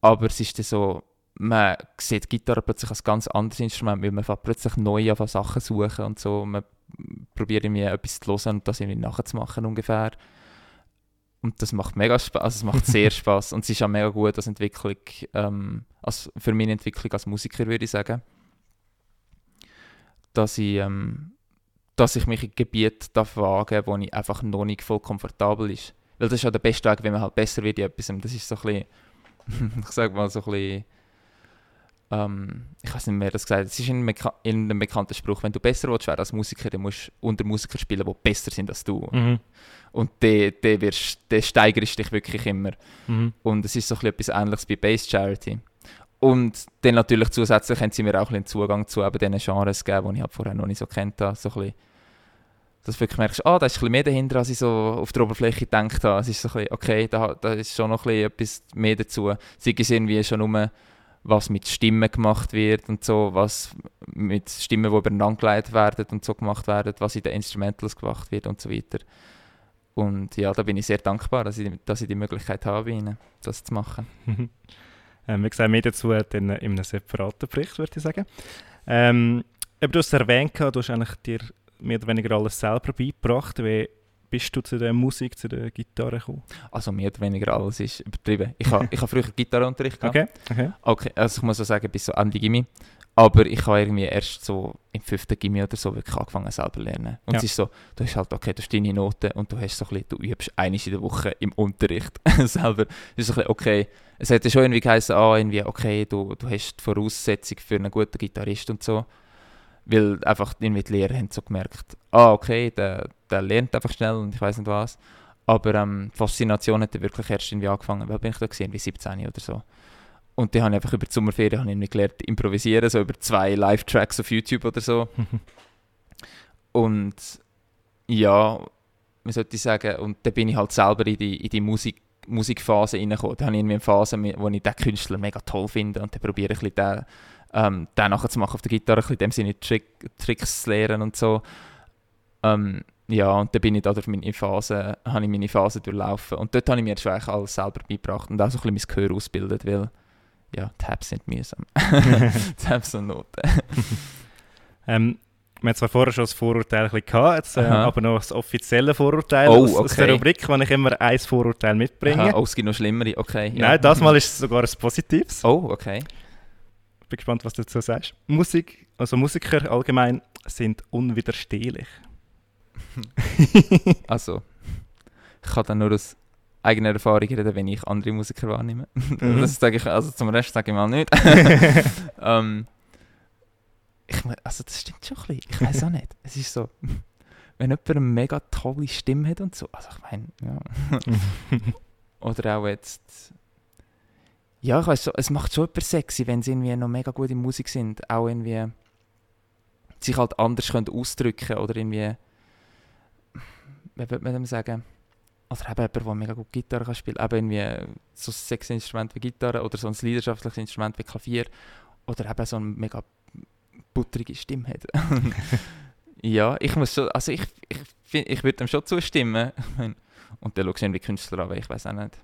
Aber es ist dann so, man sieht die Gitarre plötzlich als ganz anderes Instrument, weil man plötzlich neu an Sachen suchen und so. Man probiert irgendwie etwas zu hören und das irgendwie nachzumachen ungefähr. Und das macht mega Spaß, also es macht sehr Spaß und es ist auch mega gut als Entwicklung, ähm, als, für meine Entwicklung als Musiker würde ich sagen, dass ich, ähm, dass ich mich in Gebiete darf wagen wo ich einfach noch nicht voll komfortabel ist. Weil das ist ja der beste Weg, wenn man halt besser wird in etwas. Das ist so ein bisschen, ich sag mal so ein bisschen, ähm, ich weiß nicht mehr, das gesagt. Es ist in, einem bekannten Spruch, wenn du besser willst werden als Musiker, dann musst du unter Musiker spielen, die besser sind als du. Mhm. Und dann dann wirst- dann steigerst dich wirklich immer. Mhm. Und es ist so ein bisschen etwas Ähnliches bei Base Charity. Und dann natürlich zusätzlich haben sie mir auch ein bisschen Zugang zu eben diesen Genres gegeben, die ich halt vorher noch nicht so kennt habe. So ein bisschen, dass du wirklich merkst, ah, da ist ein mehr dahinter, als ich so auf der Oberfläche gedacht habe. Es ist so ein bisschen, okay, da, da ist schon noch etwas mehr dazu. Sei es irgendwie schon nur, was mit Stimmen gemacht wird und so, was mit Stimmen, die übereinander geleitet werden und so gemacht werden, was in den Instrumentals gemacht wird und so weiter. Und ja, da bin ich sehr dankbar, dass ich, dass ich die Möglichkeit habe, ihnen das zu machen. Ähm, wie gesagt, mehr dazu dann in einem separaten Bericht, würde ich sagen. Ähm, aber du hast es erwähnt, du hast eigentlich dir mehr oder weniger alles selber beigebracht. Wie bist du zu der Musik, zu der Gitarre gekommen? Also mehr oder weniger alles ist übertrieben. Ich habe ich ha früher Gitarrenunterricht gehabt. Okay, okay. Okay, also ich muss so sagen, bis so Ende Gimmi. Aber ich habe irgendwie erst so im fünften Gimmi oder so wirklich angefangen selber zu lernen. Und Ja. es ist so, du hast halt, okay, du hast deine Noten und du hast so ein bisschen, du übst einiges in der Woche im Unterricht selber. Es ist so ein bisschen, okay, es hätte schon irgendwie geheißen, ah, irgendwie, okay, du, du hast die Voraussetzung für einen guten Gitarrist und so. Weil einfach irgendwie die Lehrer haben so gemerkt, ah, okay, der, der lernt einfach schnell und ich weiß nicht was. Aber ähm, die Faszination hat wirklich erst irgendwie angefangen, weil bin ich da gesehen, wie 17 oder so. Und dann habe ich einfach über die Sommerferien habe ich gelernt, improvisieren, so über zwei Live-Tracks auf YouTube oder so. Und ja, wie sollte sagen, und dann bin ich halt selber in die, in die Musik, Musikphase reingekommen. Da habe ich irgendwie eine Phase, wo ich den Künstler mega toll finde und dann probiere ich ein bisschen den ähm, dann nachher zu machen auf der Gitarre, in dem Sinne Trick, Tricks zu lernen und so. Ähm, ja, und dann bin ich da durch meine Phase, habe ich meine Phase durchlaufen. Und dort habe ich mir eigentlich alles selber beigebracht und auch so ein bisschen mein Gehör ausgebildet, weil ja, Tabs sind mühsam. Tabs und Noten. ähm, wir haben zwar vorher schon das Vorurteil ein bisschen gehabt, jetzt, äh, aber noch das offizielle Vorurteil Oh, aus, aus der okay. Rubrik, wo ich immer ein Vorurteil mitbringe. Aha, oh, es gibt noch schlimmere, okay. ja. Nein, das Mal ist es sogar ein positives. Oh, okay. Bin gespannt, was du dazu sagst. Musik, also Musiker allgemein sind unwiderstehlich. Also, ich kann dann nur aus eigener Erfahrung reden, wenn ich andere Musiker wahrnehme. Mhm. Das sage ich, also zum Rest sage ich mal nicht. ähm, ich mein, also das stimmt schon ein bisschen. Ich weiß auch nicht. Es ist so, wenn jemand eine mega tolle Stimme hat und so. Also ich meine, ja. Oder auch jetzt. Ja, ich weiß so, es macht schon etwas sexy, wenn sie irgendwie noch mega gute Musik sind. Auch irgendwie sich halt anders können ausdrücken oder irgendwie. Wie würde man dem sagen? Oder eben jemand, der mega gut Gitarre kann spielen Eben irgendwie so ein sexy Instrument wie Gitarre oder so ein leidenschaftliches Instrument wie Klavier. Oder eben so eine mega butterige Stimme hat. ja, ich muss schon, also ich, ich, ich würde dem schon zustimmen. Und dann schaust du irgendwie Künstler an, weil ich weiß auch nicht,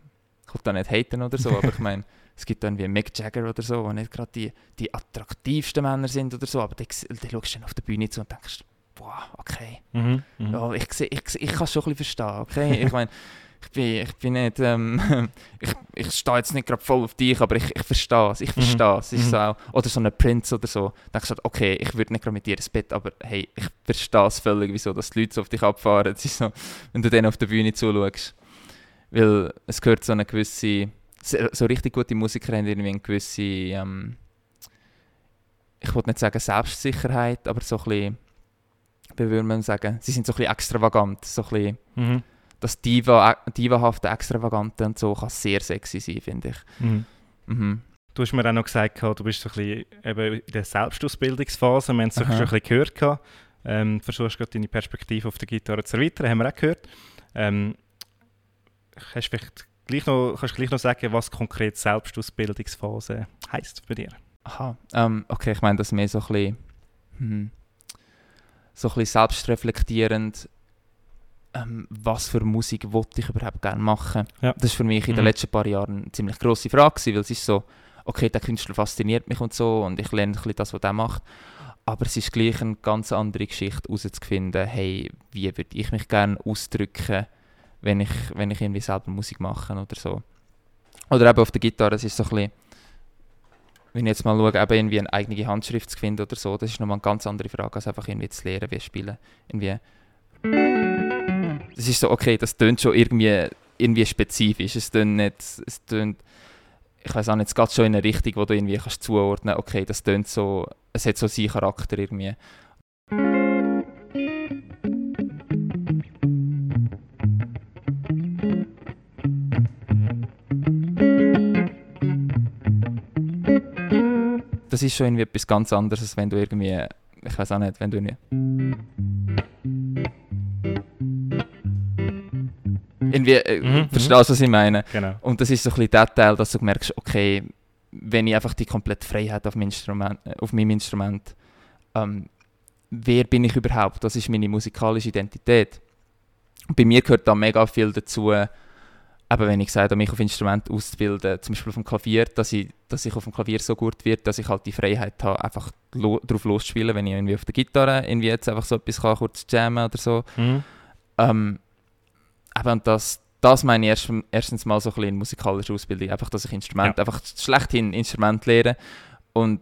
ich will da nicht haten oder so, aber ich meine, es gibt dann wie Mick Jagger oder so, die nicht gerade die, die attraktivsten Männer sind oder so, aber dann, dann schaust du dann auf der Bühne zu und denkst, boah, okay, Mhm. Mhm. ja, ich, ich, seh- ich kann es schon ein bisschen verstehen, okay? Ich meine, ich bin, ich bin nicht, ähm, ich, ich stehe jetzt nicht gerade voll auf dich, aber ich, ich verstehe es, ich Mhm. verstehe es. Es ist Mhm. so auch, oder so ein Prince oder so, dann denkst du halt, okay, ich würde nicht gerade mit dir ins Bett, aber hey, ich verstehe es völlig, wieso dass die Leute so auf dich abfahren. So, wenn du denen auf der Bühne zuschaust. Weil es gehört so eine gewisse, so richtig gute Musiker haben irgendwie eine gewisse, ähm, ich wollte nicht sagen Selbstsicherheit, aber so ein bisschen, wie würde man sagen, sie sind so ein bisschen extravagant, so ein bisschen, Mhm. das Diva, Divahafte, Extravagante und so kann sehr sexy sein, finde ich. Mhm. Mhm. Du hast mir auch noch gesagt, du bist so ein bisschen eben in der Selbstausbildungsphase. Wir haben es Aha. schon ein bisschen gehört. Ähm, versuchst gerade deine Perspektive auf der Gitarre zu erweitern, haben wir auch gehört. Ähm, kannst du vielleicht gleich noch, kannst du gleich noch sagen, was konkret Selbstausbildungsphase heisst für dich? Aha, ähm, okay, ich meine das mehr so ein bisschen, hm, so ein bisschen selbstreflektierend, ähm, was für Musik wollte ich überhaupt gerne machen. Ja. Das war für mich in den Mhm. letzten paar Jahren eine ziemlich grosse Frage, gewesen, weil es ist so, okay, der Künstler fasziniert mich und so und ich lerne ein bisschen das, was er macht, aber es ist gleich eine ganz andere Geschichte herauszufinden, hey, wie würde ich mich gerne ausdrücken, wenn ich, wenn ich irgendwie selber Musik mache oder so. Oder eben auf der Gitarre, es ist so ein bisschen, wenn ich jetzt mal schaue, eben irgendwie eine eigene Handschrift zu finden oder so, das ist nochmal eine ganz andere Frage, als einfach irgendwie zu lernen, wie spielen. Irgendwie. Es ist so, okay, das tönt schon irgendwie, irgendwie spezifisch. Es tönt nicht, es tönt, ich weiß auch nicht, es geht schon in eine Richtung, wo du irgendwie kannst zuordnen, okay, das tönt so, es hat so seinen Charakter irgendwie. Das ist schon irgendwie etwas ganz anderes, als wenn du irgendwie, ich weiß auch nicht, wenn du irgendwie irgendwie, äh, Mhm, mhm. verstehst du, was ich meine? Genau. Und das ist so ein bisschen der Teil, dass du merkst, okay, wenn ich einfach die komplette Freiheit auf, meinem Instrument, äh, auf meinem Instrument, ähm, wer bin ich überhaupt? Das ist meine musikalische Identität. Bei mir gehört da mega viel dazu, eben wenn ich sage, mich auf Instrument auszubilden, zum Beispiel auf dem Klavier, dass ich, dass ich auf dem Klavier so gut wird, dass ich halt die Freiheit habe, einfach lo drauf loszuspielen, wenn ich irgendwie auf der Gitarre irgendwie jetzt einfach so etwas kann, kurz jammen oder so. Mhm. Ähm, eben, das, das meine ich erst, erstens mal so ein bisschen in musikalischer Ausbildung, einfach, dass ich Instrument, einfach schlechthin Instrument lehre und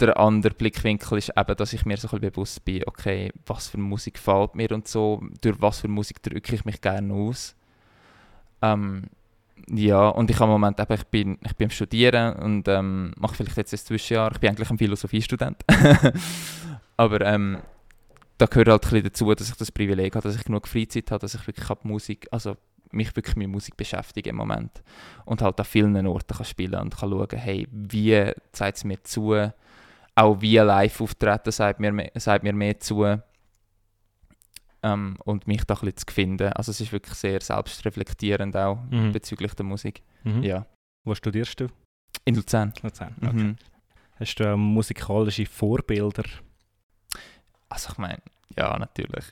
der andere Blickwinkel ist eben, dass ich mir so ein bisschen bewusst bin, okay, was für Musik gefällt mir und so, durch was für Musik drücke ich mich gerne aus. Ähm, ja, und ich habe im Moment eben, ich bin, ich bin am Studieren und ähm, mache vielleicht jetzt ein Zwischenjahr, ich bin eigentlich ein Philosophiestudent, aber ähm, da gehört halt ein bisschen dazu, dass ich das Privileg habe, dass ich genug Freizeit habe, dass ich wirklich hab Musik, also mich wirklich mit Musik beschäftige im Moment und halt an vielen Orten kann spielen und kann schauen, hey, wie zeigt es mir zu, auch wie live auftreten sagt mir, sagt mir mehr zu ähm, und mich da ein bisschen zu finden. Also es ist wirklich sehr selbstreflektierend auch Mhm. bezüglich der Musik. Mhm. Ja, Wo studierst du? in Luzern. Luzern. Okay. Mhm. Hast du auch musikalische Vorbilder? Also ich meine, ja, natürlich.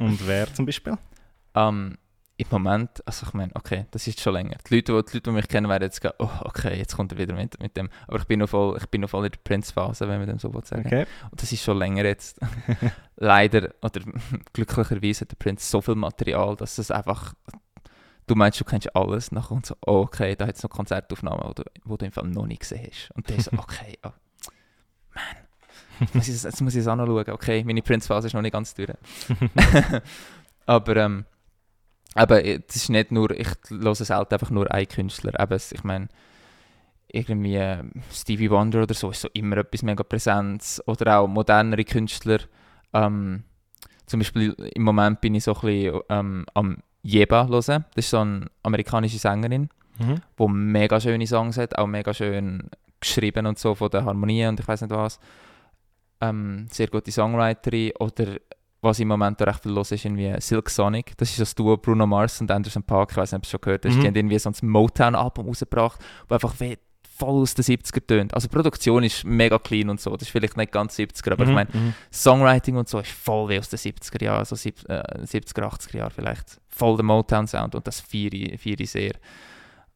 Und wer zum Beispiel? Ähm, Im Moment, also ich meine, okay, das ist schon länger. Die Leute, die, die, Leute, die mich kennen, werden jetzt sagen, oh, okay, jetzt kommt er wieder mit, mit dem. Aber ich bin noch voll, ich bin noch voll in der Prince-Phase, wenn man dem so will sagen. Okay. Und das ist schon länger jetzt. Leider, oder glücklicherweise hat der Prince so viel Material, dass es einfach... Du meinst, du kennst alles, nachher kommt so, oh, okay, da hat es noch Konzertaufnahmen, wo du, wo du im Fall noch nicht gesehen hast. Und dann so, okay, oh, man, jetzt muss, ich, es anschauen. Okay, meine Prince-Phase ist noch nicht ganz durch. Aber ähm, aber es ist nicht nur, ich höre selten einfach nur einen Künstler. Eben, ich meine, irgendwie äh, Stevie Wonder oder so ist so immer etwas mega Präsentes. Oder auch modernere Künstler. Ähm, zum Beispiel im Moment bin ich so ein bisschen ähm, am Jeba hören. Das ist so eine amerikanische Sängerin, Mhm. die mega schöne Songs hat, auch mega schön geschrieben und so von der Harmonie und ich weiß nicht was. Ähm, sehr gute Songwriterin. Oder was ich im Moment recht viel los ist, irgendwie Silk Sonic. Das ist das Duo Bruno Mars und Anderson Paak. Ich weiß nicht, ob du es schon gehört hast. Mhm. Die haben irgendwie so ein Motown-Album rausgebracht, das einfach voll aus den 70er tönt. Also die Produktion ist mega clean und so. Das ist vielleicht nicht ganz 70er, aber ich Mhm, meine, mhm. Songwriting und so ist voll wie aus den 70er Jahren, so sieb- äh, 70er, 80er Jahren vielleicht. Voll der Motown-Sound und das feiere ich, ich sehr.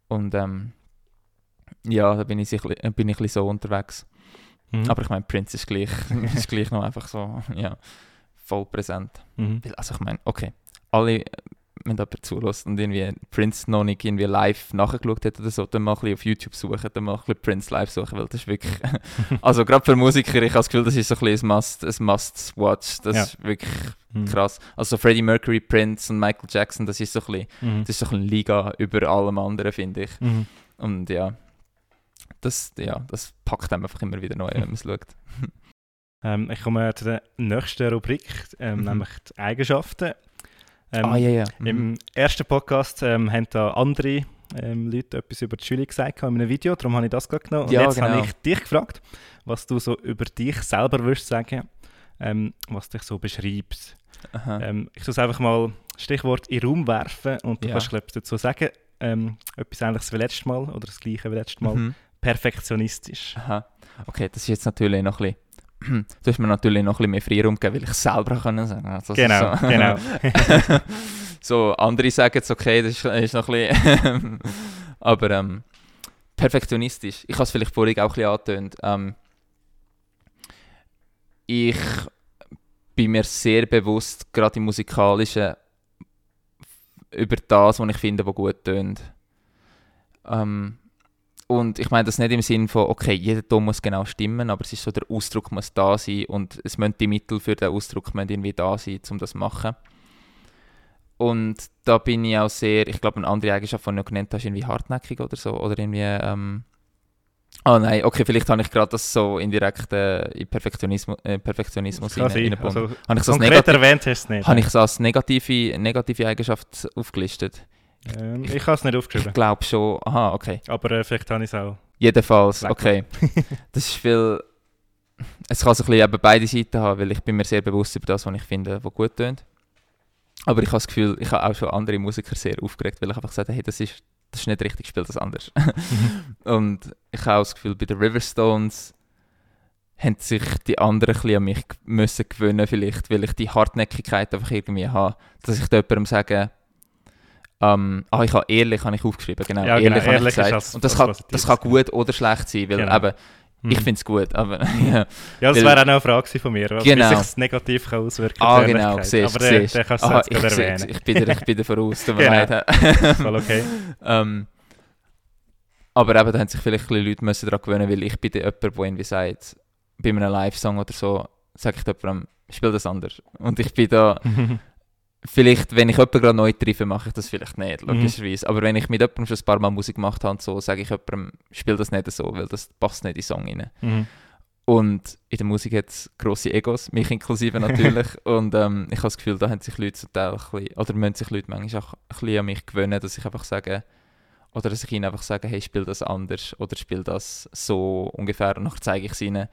Und ähm, ja, da bin ich, bin ich ein bisschen so unterwegs. Mhm. Aber ich meine, Prince ist gleich, ist gleich noch einfach so, ja, voll präsent. Mhm. Also ich meine, okay, alle, äh, wenn da jemand zulässt und irgendwie Prince noch nicht irgendwie live nachgeschaut hat oder so, dann mal ein bisschen auf YouTube suchen, dann mal ein bisschen Prince live suchen, weil das ist wirklich, also gerade für Musiker, ich habe das Gefühl, das ist so ein bisschen ein Must, ein Must-Watch, das Ja. ist wirklich Mhm. krass. Also Freddie Mercury, Prince und Michael Jackson, das ist so ein bisschen, Mhm. das ist so ein bisschen Liga über allem anderen, finde ich. Mhm. Und ja, das, ja, das packt einem einfach immer wieder neu, wenn man es schaut. Ähm, ich komme zu der nächsten Rubrik, ähm, Mhm. nämlich die Eigenschaften. Ähm, ah, ja, ja. Mhm. Im ersten Podcast ähm, haben da andere ähm, Leute etwas über die Schule gesagt in einem Video, darum habe ich das gerade genommen. Und Ja, jetzt habe genau. ich dich gefragt, was du so über dich selber würdest sagen, ähm, was dich so. Ähm, ich muss einfach mal Stichwort in den Raum werfen und du Ja. kannst glaub, ich, dazu sagen. Etwas ähnliches wie letztes Mal oder das gleiche wie letztes Mal. Mhm. Perfektionistisch. Aha. Okay, das ist jetzt natürlich noch ein bisschen. Du hast mir natürlich noch ein bisschen mehr Freiraum gegeben, weil ich es selber können sagen also, Genau, so. genau. so, andere sagen jetzt, okay, das ist, ist noch ein bisschen. Aber ähm, perfektionistisch. Ich habe es vielleicht vorhin auch ein bisschen angetönt. Ähm, ich bin mir sehr bewusst, gerade im Musikalischen, über das, was ich finde, was gut tönt. Ähm, und ich meine das nicht im Sinn von, okay, jeder Ton muss genau stimmen, aber es ist so, der Ausdruck muss da sein und es müssen die Mittel für den Ausdruck müssen irgendwie da sein, um das zu machen. Und da bin ich auch sehr, ich glaube, eine andere Eigenschaft, die du noch genannt hast, irgendwie hartnäckig oder so, oder irgendwie, ähm, oh nein, okay, vielleicht habe ich gerade das so indirekt äh, in Perfektionismus, äh, Perfektionismus rein-. Also, habe ich konkret erwähnt hast du es nicht. habe ich es als negative, negative Eigenschaft aufgelistet? Ähm, ich habe es nicht aufgeschrieben. Ich glaube schon, aha, okay. Aber äh, vielleicht habe ich es auch. Jedenfalls, okay. das ist viel. Es kann so ein bisschen eben beide Seiten haben, weil ich bin mir sehr bewusst über das, was ich finde, was gut tönt. Aber ich habe das Gefühl, ich habe auch schon andere Musiker sehr aufgeregt, weil ich einfach gesagt habe, hey, das ist, das ist nicht richtig, spiel das anders. Und ich habe auch das Gefühl, bei den Riverstones haben sich die anderen ein an mich müssen gewöhnen vielleicht, weil ich die Hartnäckigkeit einfach irgendwie habe, dass ich da jemandem sage, ähm, ah, ich habe ehrlich habe ich aufgeschrieben, genau, Ja, genau, ehrlich, ich ehrlich ist gesagt. Und das als kann, das kann gut oder schlecht sein, weil Genau. eben, ich Mhm. finde es gut, aber ja. Ja, das wäre auch noch eine Frage von mir, Genau. wie sich das negativ kann auswirken Ah, auf die genau, siehst Aber der, siehst. der kannst du Aha, jetzt ich, erwähnen. ich, bin dir, ich bin dir voraus, tut mir Genau. leid. Voll okay. ähm, aber eben, da haben sich vielleicht ein Leute müssen daran gewöhnen, weil ich bin jemand, der irgendwie sagt, bei einem Live-Song oder so, sage ich jemandem, spiel das anders. Und ich bin da, vielleicht, wenn ich jemanden gerade neu treffe, mache ich das vielleicht nicht, Mhm. logischerweise. Aber wenn ich mit jemandem schon ein paar Mal Musik gemacht habe, so, sage ich jemandem, spiel das nicht so, weil das passt nicht in den Song rein. Mhm. Und in der Musik hat es grosse Egos, mich inklusive natürlich. und ähm, ich habe das Gefühl, da haben sich Leute zum Teil ein bisschen, oder müssen sich Leute manchmal auch ein bisschen an mich gewöhnen, dass ich einfach sage, oder dass ich ihnen einfach sage, hey, spiel das anders oder spiel das so ungefähr und nachher zeige ich es ihnen.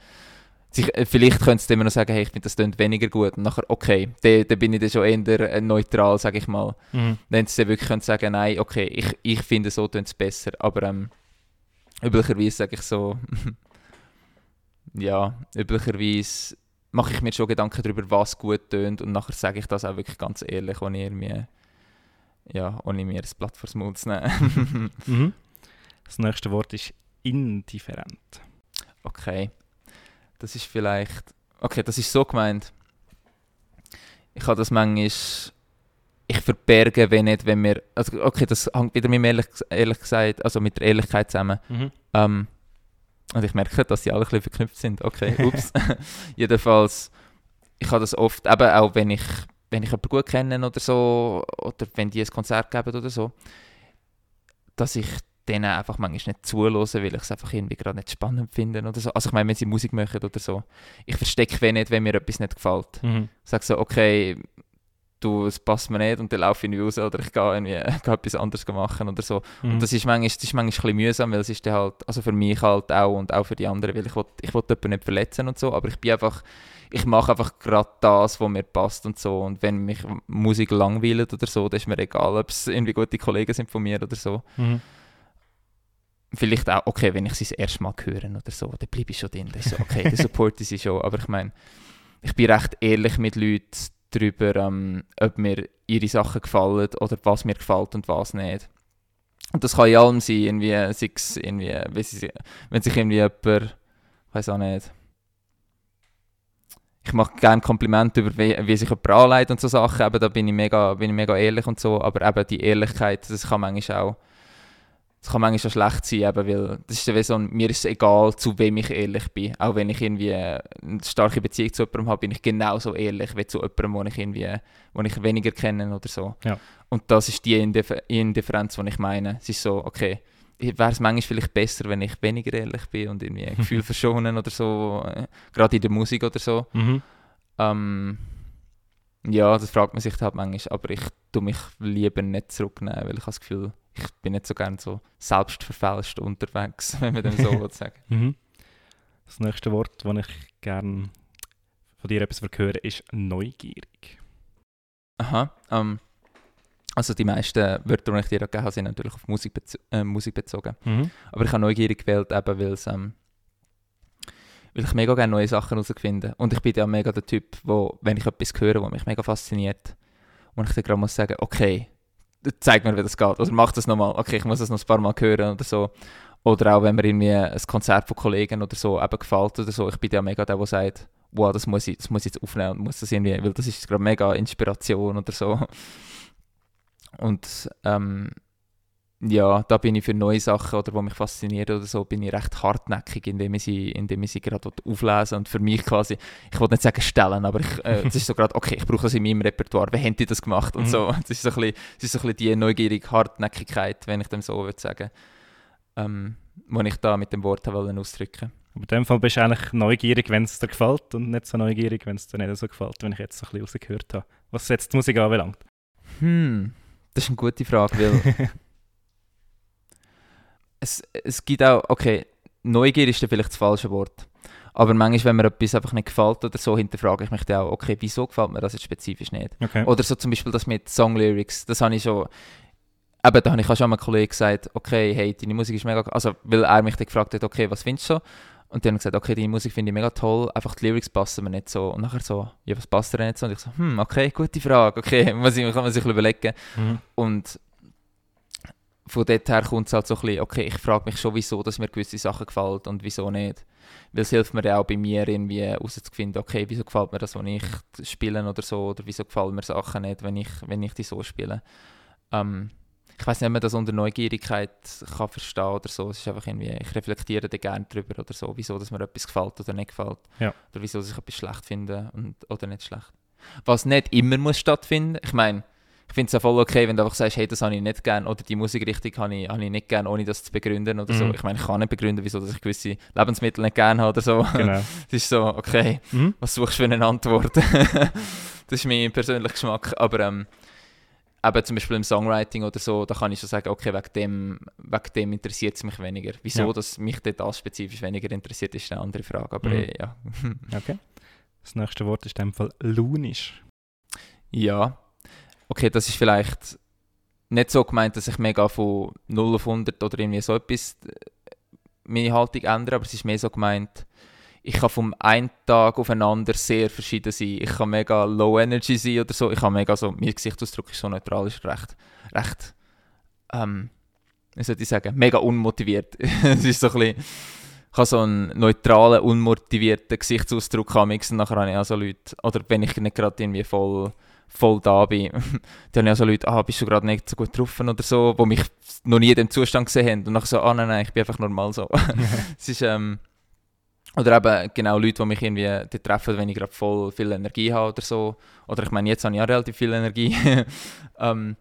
Sich, äh, vielleicht können sie immer noch sagen, hey, ich finde das klingt weniger gut und nachher, okay, dann da bin ich dann schon eher äh, neutral, sage ich mal. Mhm. Wenn sie dann wirklich können sagen nein, okay, ich, ich finde so tönt es besser, aber ähm, üblicherweise sage ich so, ja, üblicherweise mache ich mir schon Gedanken darüber, was gut tönt und nachher sage ich das auch wirklich ganz ehrlich, ohne irgendwie, ja, ohne mir das Blatt vors Mund zu nehmen. Mhm. Das nächste Wort ist indifferent. Okay. Das ist vielleicht. Okay, das ist so gemeint. Ich habe das manchmal. Ich verberge, wenn nicht, wenn wir. Also, okay, das hängt wieder mit ehrlich, ehrlich gesagt, also mit der Ehrlichkeit zusammen. Mhm. Ähm, und ich merke, dass sie alle ein bisschen verknüpft sind. Okay, ups. Jedenfalls, ich habe das oft, eben auch wenn ich, wenn ich jemanden gut kenne oder so, oder wenn die ein Konzert geben oder so, dass ich denen einfach manchmal nicht zulasse, weil ich es einfach irgendwie gerade nicht spannend finde oder so. Also ich meine, wenn sie Musik machen oder so. Ich verstecke wenn nicht, wenn mir etwas nicht gefällt. Mhm. Ich sage so, okay, du, es passt mir nicht und dann laufe ich nicht raus oder ich gehe irgendwie gehe etwas anderes machen oder so. Mhm. Und das ist manchmal, das ist manchmal ein bisschen mühsam, weil es ist dann halt, also für mich halt auch und auch für die anderen, weil ich will, ich will jemanden nicht verletzen und so, aber ich bin einfach, ich mache einfach gerade das, was mir passt und so. Und wenn mich Musik langweilt oder so, dann ist mir egal, ob es irgendwie gute Kollegen sind von mir oder so. Mhm. Vielleicht auch, okay, wenn ich sie das erste Mal höre oder so, dann bleibe ich schon drin. Das ist okay, dann supporte ich sie schon. Aber ich meine, ich bin recht ehrlich mit Leuten darüber, ähm, ob mir ihre Sachen gefallen oder was mir gefällt und was nicht. Und das kann in allem sein, irgendwie, irgendwie, wenn sich irgendwie jemand, ich weiß auch nicht, ich mache gerne Komplimente über wie, wie sich jemand anlegt und so Sachen, eben, da bin ich, mega, bin ich mega ehrlich und so, aber eben die Ehrlichkeit, das kann manchmal auch das kann manchmal auch schlecht sein, eben, weil das ist ja so mir ist es egal, zu wem ich ehrlich bin. Auch wenn ich irgendwie eine starke Beziehung zu jemandem habe, bin ich genauso ehrlich wie zu jemandem, den ich, irgendwie, den ich weniger kenne oder so. Ja. Und das ist die Indif Indifferenz, die ich meine. Es ist so, okay, wäre es manchmal vielleicht besser, wenn ich weniger ehrlich bin und irgendwie ein Gefühl verschonen oder so, äh, gerade in der Musik oder so. Mhm. Ähm, ja, das fragt man sich halt manchmal, aber ich tue mich lieber nicht zurücknehmen, weil ich habe das Gefühl, ich bin nicht so gern so selbstverfälscht unterwegs, wenn man dem so sagen. Mhm. Das nächste Wort, das ich gerne von dir etwas höre, ist neugierig. Aha, ähm, also die meisten Wörter, die ich dir gegeben habe, sind natürlich auf Musik, bezo äh, Musik bezogen. Mhm. Aber ich habe neugierig gewählt, eben weil es, ähm, weil ich mega gerne neue Sachen herausfinde. Und ich bin ja mega der Typ, wo, wenn ich etwas höre, was mich mega fasziniert, und ich dann gerade muss sagen, okay, zeig mir, wie das geht. Oder mach das nochmal. Okay, ich muss das noch ein paar Mal hören oder so. Oder auch wenn mir irgendwie ein Konzert von Kollegen oder so eben gefällt oder so. Ich bin ja mega der, der sagt, wow, das muss ich, das muss ich jetzt aufnehmen und muss das irgendwie, weil das ist gerade mega Inspiration oder so. Und ähm, ja, da bin ich für neue Sachen oder die mich faszinieren oder so, bin ich recht hartnäckig, indem ich sie, indem ich sie gerade auflese und für mich quasi, ich wollte nicht sagen stellen, aber ich, äh, das ist so gerade, okay, ich brauche das in meinem Repertoire, wie haben die das gemacht und Mhm. so. Das ist so ein bisschen, das ist so ein bisschen die neugierige Hartnäckigkeit, wenn ich dem so würde sagen, ähm, die ich da mit dem Wort wollen ausdrücken. Aber in dem Fall bist du eigentlich neugierig, wenn es dir gefällt und nicht so neugierig, wenn es dir nicht so gefällt, wenn ich jetzt so ein bisschen rausgehört habe. Was jetzt die Musik anbelangt. Hm, das ist eine gute Frage, weil es, es gibt auch, okay, Neugier ist dann vielleicht das falsche Wort. Aber manchmal, wenn mir etwas einfach nicht gefällt oder so, hinterfrage ich mich dann auch, okay, wieso gefällt mir das jetzt spezifisch nicht? Okay. Oder so zum Beispiel das mit Songlyrics, das habe ich schon, eben, da habe ich auch schon mal einem Kollegen gesagt, okay, hey, deine Musik ist mega, also, weil er mich dann gefragt hat, okay, was findest du? Und dann habe ich gesagt, okay, deine Musik finde ich mega toll, einfach die Lyrics passen mir nicht so. Und nachher so, ja, was passt dir nicht so? Und ich so, hm, okay, gute Frage, okay, muss ich, kann man sich überlegen. Mhm. Und von dort her kommt es halt so ein bisschen, okay, ich frage mich schon, wieso dass mir gewisse Sachen gefallen und wieso nicht. Weil es hilft mir ja auch bei mir irgendwie herauszufinden, okay, wieso gefällt mir das, wenn ich spiele oder so, oder wieso gefallen mir Sachen nicht, wenn ich, wenn ich die so spiele. Ähm, ich weiß nicht, ob man das unter Neugierigkeit kann verstehen oder so. Es ist einfach irgendwie, ich reflektiere da gerne drüber oder so, wieso dass mir etwas gefällt oder nicht gefällt. Ja. Oder wieso dass ich etwas schlecht finde und, oder nicht schlecht. Was nicht immer muss stattfinden. Ich meine, ich finde es ja voll okay, wenn du einfach sagst, hey, das habe ich nicht gern oder die Musikrichtung habe ich, habe ich nicht gern, ohne das zu begründen oder so. Mhm. Ich meine, ich kann nicht begründen, wieso dass ich gewisse Lebensmittel nicht gern habe oder so. Genau. Es ist so, okay, Mhm. was suchst du für eine Antwort? das ist mein persönlicher Geschmack. Aber ähm, eben zum Beispiel im Songwriting oder so, da kann ich schon sagen, okay, wegen dem, wegen dem interessiert es mich weniger. Wieso, Ja. dass mich das spezifisch weniger interessiert, ist eine andere Frage. Aber Mhm. äh, ja. Okay. Das nächste Wort ist in dem Fall launisch. ja. Okay, das ist vielleicht nicht so gemeint, dass ich mega von 0 auf 100 oder irgendwie so etwas äh, meine Haltung ändere, aber es ist mehr so gemeint, ich kann vom einen Tag auf den anderen sehr verschieden sein. Ich kann mega low energy sein oder so. Ich kann mega so, mein Gesichtsausdruck ist so neutral, ist recht, recht, ähm, wie soll ich sagen, mega unmotiviert. es ist so ein bisschen, ich habe so einen neutralen, unmotivierten Gesichtsausdruck und nachher habe ich auch so Leute, oder wenn ich nicht gerade irgendwie voll, voll da bin, dann habe ich auch so Leute, ah, bist du gerade nicht so gut getroffen oder so, die mich noch nie in dem Zustand gesehen haben und nachher so, ah nein, nein, ich bin einfach normal so. es ist, ähm, oder eben genau Leute, die mich irgendwie die treffen, wenn ich gerade voll viel Energie habe oder so. Oder ich meine, jetzt habe ich auch relativ viel Energie. ähm,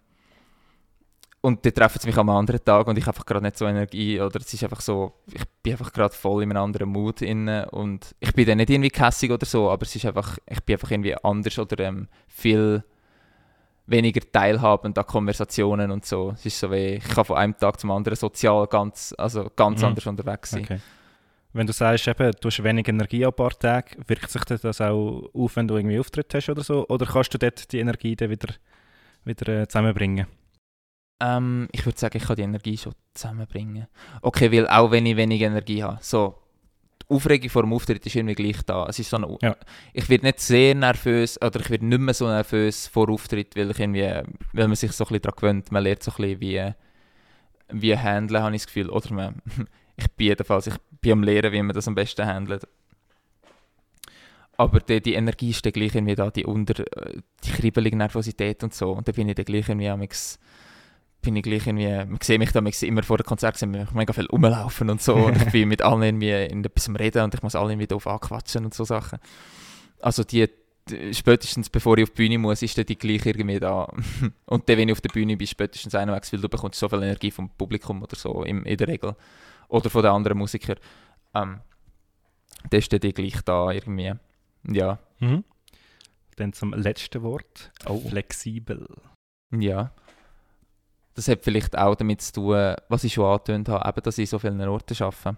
und die treffen mich am anderen Tag und ich habe einfach gerade nicht so Energie oder es ist einfach so, ich bin einfach gerade voll in einem anderen Mood inne und ich bin dann nicht irgendwie kässig oder so, aber es ist einfach, ich bin einfach irgendwie anders oder ähm, viel weniger teilhabend an Konversationen und so. Es ist so wie, ich kann von einem Tag zum anderen sozial ganz, also ganz mhm. anders unterwegs sein. Okay. Wenn du sagst, eben, du hast wenig Energie an ein paar Tagen, wirkt sich das auch auf, wenn du irgendwie Auftritt hast oder so? Oder kannst du dort die Energie dann wieder, wieder äh, zusammenbringen? Ähm, ich würde sagen, ich kann die Energie schon zusammenbringen. Okay, weil auch wenn ich wenig Energie habe, so, die Aufregung vor dem Auftritt ist irgendwie gleich da. Es ist so eine, ja. Ich werde nicht sehr nervös, oder ich werde nicht mehr so nervös vor Auftritt, weil, ich irgendwie, weil man sich so ein bisschen daran gewöhnt. Man lernt so ein bisschen, wie, wie handeln, habe ich das Gefühl. Oder man, ich bin jedenfalls, ich bin am Lernen, wie man das am besten handelt. Aber die, die Energie ist dann gleich irgendwie da, die unter, die kribbelige Nervosität und so. Und dann bin ich dann gleich irgendwie amix, bin ich gleich irgendwie, man sieht mich da immer vor dem Konzert, sehen mich mega viel rumlaufen und so. und ich bin mit allen irgendwie in etwas Reden und ich muss alle irgendwie doof anquatschen und so Sachen. Also die, spätestens bevor ich auf die Bühne muss, ist dann die gleich irgendwie da. und dann, wenn ich auf der Bühne bin, spätestens einer weg, weil du bekommst so viel Energie vom Publikum oder so, in, in der Regel. Oder von den anderen Musikern. Ähm, das ist dann gleich da irgendwie. Ja. Mhm. Dann zum letzten Wort. Oh. Flexibel. Ja. Das hat vielleicht auch damit zu tun, was ich schon angetönt habe, eben, dass ich so vielen Orten arbeite.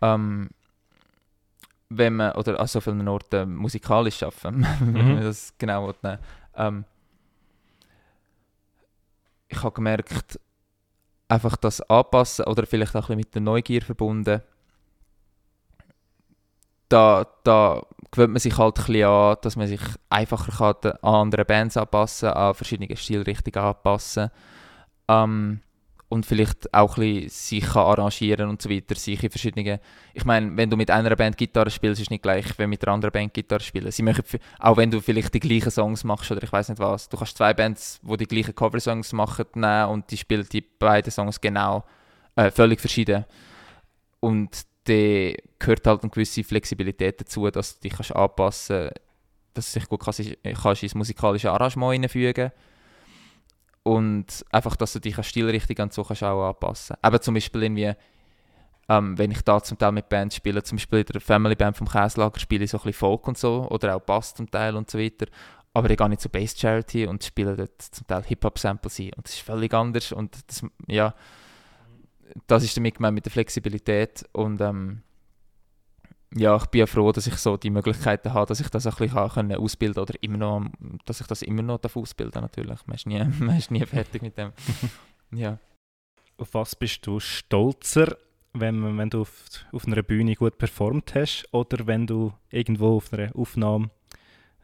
Ähm, wenn man, oder an so vielen Orten musikalisch arbeiten, mhm. wenn man das genau will, ähm, ich habe gemerkt, einfach das anpassen oder vielleicht auch ein bisschen mit der Neugier verbunden, da, da gewöhnt man sich halt ein bisschen an, dass man sich einfacher kann an andere Bands anpassen an verschiedene Stilrichtungen anpassen ähm, und vielleicht auch ein bisschen sich kann arrangieren und so weiter, sich in verschiedenen... Ich meine, wenn du mit einer Band Gitarre spielst, ist es nicht gleich, wie mit einer anderen Band Gitarre spielen. Sie machen, auch wenn du vielleicht die gleichen Songs machst oder ich weiß nicht was, du kannst zwei Bands, die die gleichen Coversongs machen, nehmen und die spielen die beiden Songs genau äh, völlig verschieden. Und da gehört halt eine gewisse Flexibilität dazu, dass du dich kannst anpassen kannst, dass du dich gut kannst, kannst ins musikalische Arrangement einfügen und einfach, dass du dich an Stilrichtung und so kannst auch anpassen kannst. zum Beispiel irgendwie, ähm, wenn ich da zum Teil mit Bands spiele, zum Beispiel in der Family Band vom Käslager spiele ich so ein bisschen Folk und so, oder auch Bass zum Teil und so weiter. Aber ich gehe nicht zu Bass Charity und spiele dort zum Teil Hip-Hop-Samples ein. Und das ist völlig anders. Und das, ja, das ist damit gemeint mit der Flexibilität. Und ähm, ja, ich bin ja froh, dass ich so die Möglichkeiten habe, dass ich das ein bisschen kann ausbilden oder immer noch, dass ich das immer noch ausbilden natürlich. Man ist nie, man ist nie fertig mit dem. ja. Auf was bist du stolzer, wenn, wenn du auf, auf einer Bühne gut performt hast oder wenn du irgendwo auf einer Aufnahme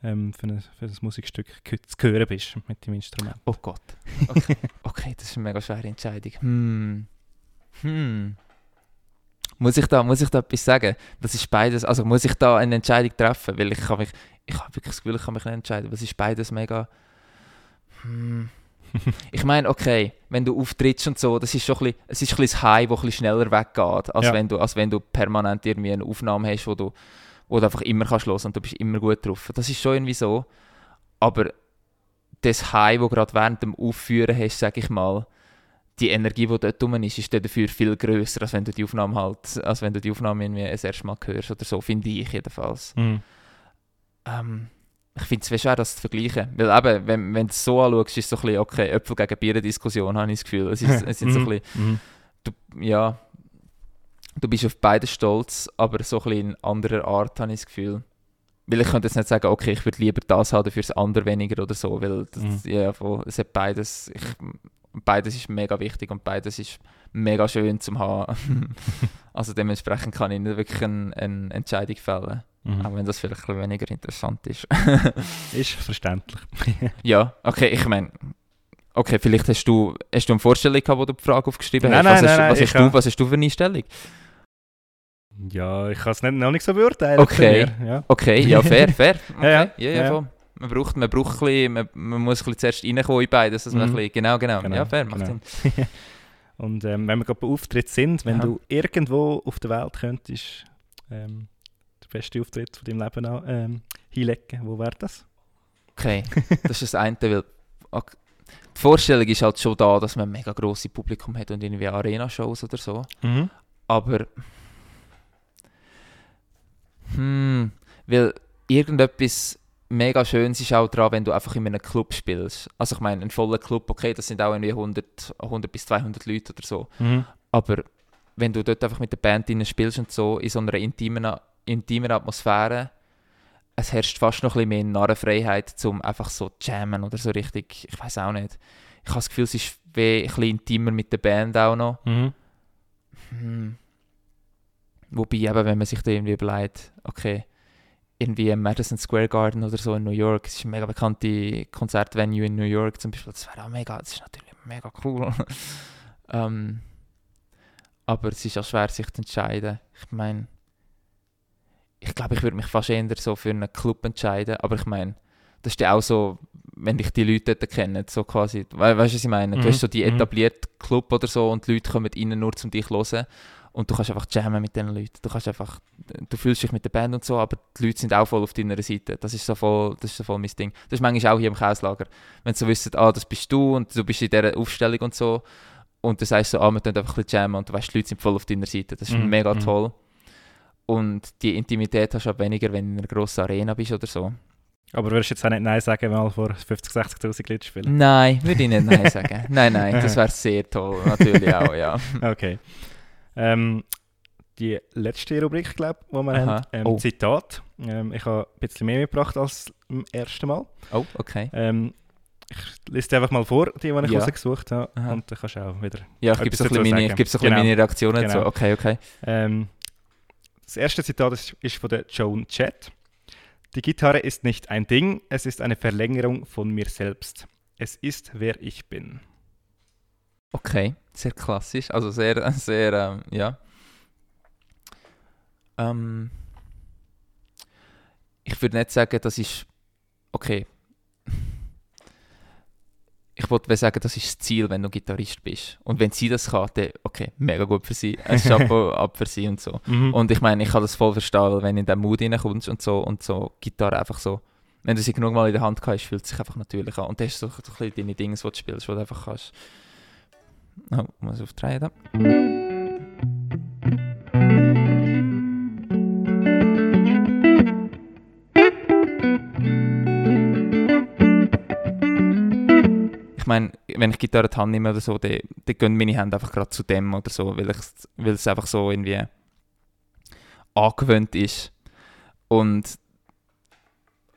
ähm, für, ein, für ein Musikstück zu hören bist mit dem Instrument? Oh Gott. Okay, okay das ist eine mega schwere Entscheidung. Hm. Hm. Muss ich, da, muss ich da etwas sagen? Das ist beides, also muss ich da eine Entscheidung treffen? Weil ich kann mich, ich habe wirklich das Gefühl, ich kann mich nicht entscheiden, es ist beides mega... Hm. ich meine, okay, wenn du auftrittst und so, das ist schon ein bisschen, es ist ein bisschen das High, das ein bisschen schneller weggeht, als, ja. wenn du, als wenn du permanent irgendwie eine Aufnahme hast, wo du, wo du einfach immer kannst hören und du bist immer gut drauf. Das ist schon irgendwie so. Aber das High, das gerade während dem Aufführen hast, sage ich mal, die Energie, die dort drum ist, ist dafür viel größer, als wenn du die Aufnahme halt, als wenn du die Aufnahme irgendwie das erste Mal hörst oder so, finde ich jedenfalls. Mhm. Ähm, ich finde es schwer, das zu vergleichen. Weil eben, wenn, wenn du es so anschaust, ist es so ein bisschen, okay, Äpfel gegen Bier-Diskussion, habe ich das Gefühl. Es ist, es ist so ein bisschen, mhm. du, ja, du bist auf beide stolz, aber so ein bisschen in anderer Art, habe ich das Gefühl. Weil ich könnte jetzt nicht sagen, okay, ich würde lieber das haben, für das andere weniger oder so, weil das, mhm. ja, es hat beides. Ich, Und beides ist mega wichtig und beides ist mega schön zum haben. also dementsprechend kann ich nicht wirklich eine, eine Entscheidung fällen. Mhm. Auch wenn das vielleicht ein weniger interessant ist. Ist verständlich. ja, okay, ich meine, okay, vielleicht hast du, hast du eine Vorstellung gehabt, wo du die Frage aufgeschrieben Nein, hast. nein, was, hast, nein, was, nein, hast du, was hast du für eine Einstellung? Ja, ich kann es nicht, noch nicht so beurteilen. Okay. Ja. Okay, ja, fair, fair. Okay. Ja, ja, ja, ja. Man braucht, man braucht ein bisschen, man, man muss ein bisschen zuerst reinkommen in beides, dass man Mhm. ein bisschen, genau, genau, Genau, ja, fair, macht genau. Sinn. Und ähm, wenn wir gerade bei Auftritt sind, wenn Aha. du irgendwo auf der Welt könntest, ähm, den besten Auftritt von deinem Leben an, ähm, hinlegen, wo wäre das? Okay, das ist das eine, weil die Vorstellung ist halt schon da, dass man ein mega grosses Publikum hat und irgendwie Arena-Shows oder so. Mhm. Aber. Hm. Weil irgendetwas mega Schönes ist auch daran, wenn du einfach in einem Club spielst. Also, ich meine, ein voller Club, okay, das sind auch irgendwie 100, 100 bis 200 Leute oder so. Mhm. Aber wenn du dort einfach mit der Band drin spielst und so, in so einer intimen, intimen Atmosphäre, es herrscht fast noch ein bisschen mehr Narrenfreiheit, zum einfach so jammen oder so richtig, ich weiß auch nicht. Ich habe das Gefühl, es ist wie ein bisschen intimer mit der Band auch noch. Mhm. Hm. Wobei eben, wenn man sich da irgendwie überlegt, okay, irgendwie im Madison Square Garden oder so in New York, es ist eine mega bekannte Konzertvenue in New York zum Beispiel, das wäre auch mega, das ist natürlich mega cool. ähm, aber es ist auch schwer, sich zu entscheiden. Ich meine, ich glaube, ich würde mich fast eher so für einen Club entscheiden, aber ich meine, das ist ja auch so, wenn dich die Leute dort kennen, so quasi, we weißt du, was ich meine? Du Mhm, hast so die mhm. etablierten Club oder so und die Leute kommen rein nur, um dich zu hören und du kannst einfach jammen mit den Leuten. Du kannst einfach, du fühlst dich mit der Band und so, aber die Leute sind auch voll auf deiner Seite. Das ist so voll, das ist so voll mein Ding. Das ist manchmal auch hier im Kauslager. Wenn sie so wissen, ah, das bist du und du bist in dieser Aufstellung und so und du sagst so, ah, wir tun einfach ein bisschen jammen und du weißt, die Leute sind voll auf deiner Seite. Das ist Mhm, mega mhm. toll. Und die Intimität hast du auch weniger, wenn du in einer grossen Arena bist oder so. Aber würdest du jetzt auch nicht Nein sagen, mal vor 50, 60'000 Leuten spielen? Nein, würde ich nicht Nein sagen. Nein, nein, das wäre sehr toll. Natürlich auch, ja. Okay. Ähm, die letzte Rubrik, glaube ich, die wir Aha. haben, ähm, Oh. Zitat. Ähm, ich habe ein bisschen mehr mitgebracht als beim ersten Mal. Oh, okay. Ähm, ich lese dir einfach mal vor, die, die ich Ja. rausgesucht habe. Aha. Und dann kannst du auch wieder... Ja, ich gebe so ein meine, ich so ein bisschen Genau. meine Reaktionen Genau. dazu. Okay, okay. Ähm, das erste Zitat ist, ist von der Joan Jett. Die Gitarre ist nicht ein Ding, es ist eine Verlängerung von mir selbst. Es ist, wer ich bin. Okay, sehr klassisch. Also sehr, sehr, ähm, ja. Ähm, ich würde nicht sagen, das ist. Okay. Ich wollte sagen, das ist das Ziel, wenn du Gitarrist bist. Und wenn sie das kann, dann, okay, mega gut für sie. Ein Chapeau ab für sie und so. Mhm. Und ich meine, ich kann das voll verstehen, weil wenn du in diesen Mood reinkommst und so, und so Gitarre einfach so, wenn du sie genug mal in der Hand hast, fühlt es sich einfach natürlich an. Und das ist so, so ein bisschen deine Dinge, die du spielst, die du einfach kannst. Oh, muss da. Ich meine, wenn ich Gitarre in die Hand nehme oder so, dann, dann gehen meine Hände einfach gerade zu dem oder so, weil, ich, weil es einfach so irgendwie angewöhnt ist. Und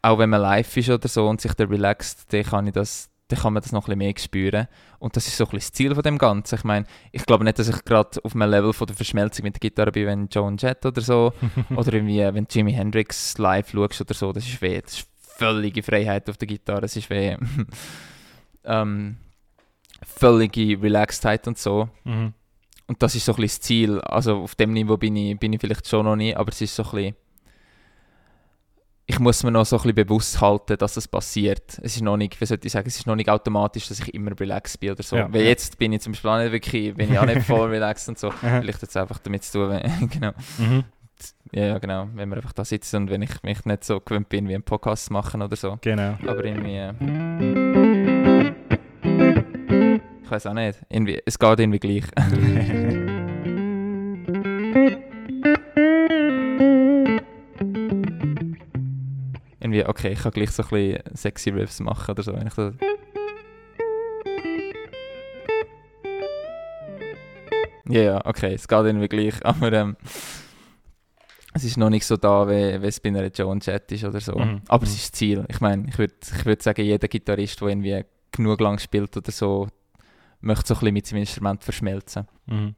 auch wenn man live ist oder so und sich dann relaxt, dann kann, ich das, dann kann man das noch ein bisschen mehr spüren. Und das ist so ein bisschen das Ziel von dem Ganzen. Ich meine, ich glaube nicht, dass ich gerade auf einem Level von der Verschmelzung mit der Gitarre bin, wenn Joan Jett oder so, oder irgendwie, wenn Jimi Hendrix live schaust oder so, das ist weh. Das ist völlige Freiheit auf der Gitarre, es ist weh. ähm, völlige Relaxedheit und so. Mhm. Und das ist so ein bisschen das Ziel. Also auf dem Niveau bin ich, bin ich vielleicht schon noch nie, aber es ist so ein bisschen... Ich muss mir noch so ein bisschen bewusst halten, dass es passiert. Es ist noch nicht, wie soll ich sagen, es ist noch nicht automatisch, dass ich immer relaxed bin oder so. Ja, Weil jetzt bin ich zum Beispiel auch nicht wirklich, bin ich auch nicht voll relaxed und so. Vielleicht es einfach damit zu tun, wenn, genau. Mhm. Ja, genau. Wenn wir einfach da sitzen und wenn ich mich nicht so gewöhnt bin, wie einen Podcast machen oder so. Genau. Aber irgendwie. Äh, ich weiß auch nicht. Irgendwie, es geht irgendwie gleich. irgendwie, okay, ich kann gleich so ein bisschen sexy Riffs machen oder so. Wenn ich das ja, ja, okay, es geht irgendwie gleich. Aber ähm, es ist noch nicht so da, wie, wie es bei einer Joan Jett ist oder so. Mhm, Aber mhm. es ist das Ziel. Ich meine, ich würde ich würd sagen, jeder Gitarrist, der irgendwie genug lang spielt oder so, möchte so ein bisschen mit seinem Instrument verschmelzen. Mhm.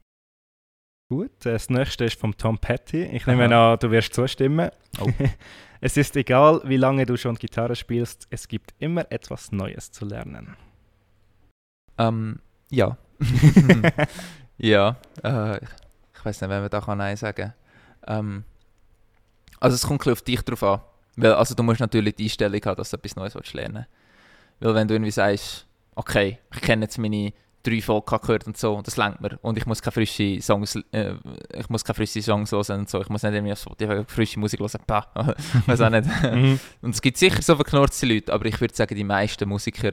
Gut, das nächste ist vom Tom Petty. Ich nehme Aha. an, du wirst zustimmen. Oh. es ist egal, wie lange du schon Gitarre spielst, es gibt immer etwas Neues zu lernen. Ähm, ja. ja, äh, ich weiß nicht, wenn man da kann Nein sagen ähm, Also es kommt ein auf dich drauf an. Weil, also du musst natürlich die Einstellung haben, dass du etwas Neues lernen willst. Weil wenn du irgendwie sagst, okay, ich kenne jetzt meine drei Folgen gehört und so, und das lenkt mir. Und ich muss keine frischen Songs, äh, ich muss keine frischen Songs hören und so. Ich muss nicht irgendwie auf Spotify frische Musik hören. Pah, weiß auch nicht. Mhm. und es gibt sicher so verknurzte Leute, aber ich würde sagen, die meisten Musiker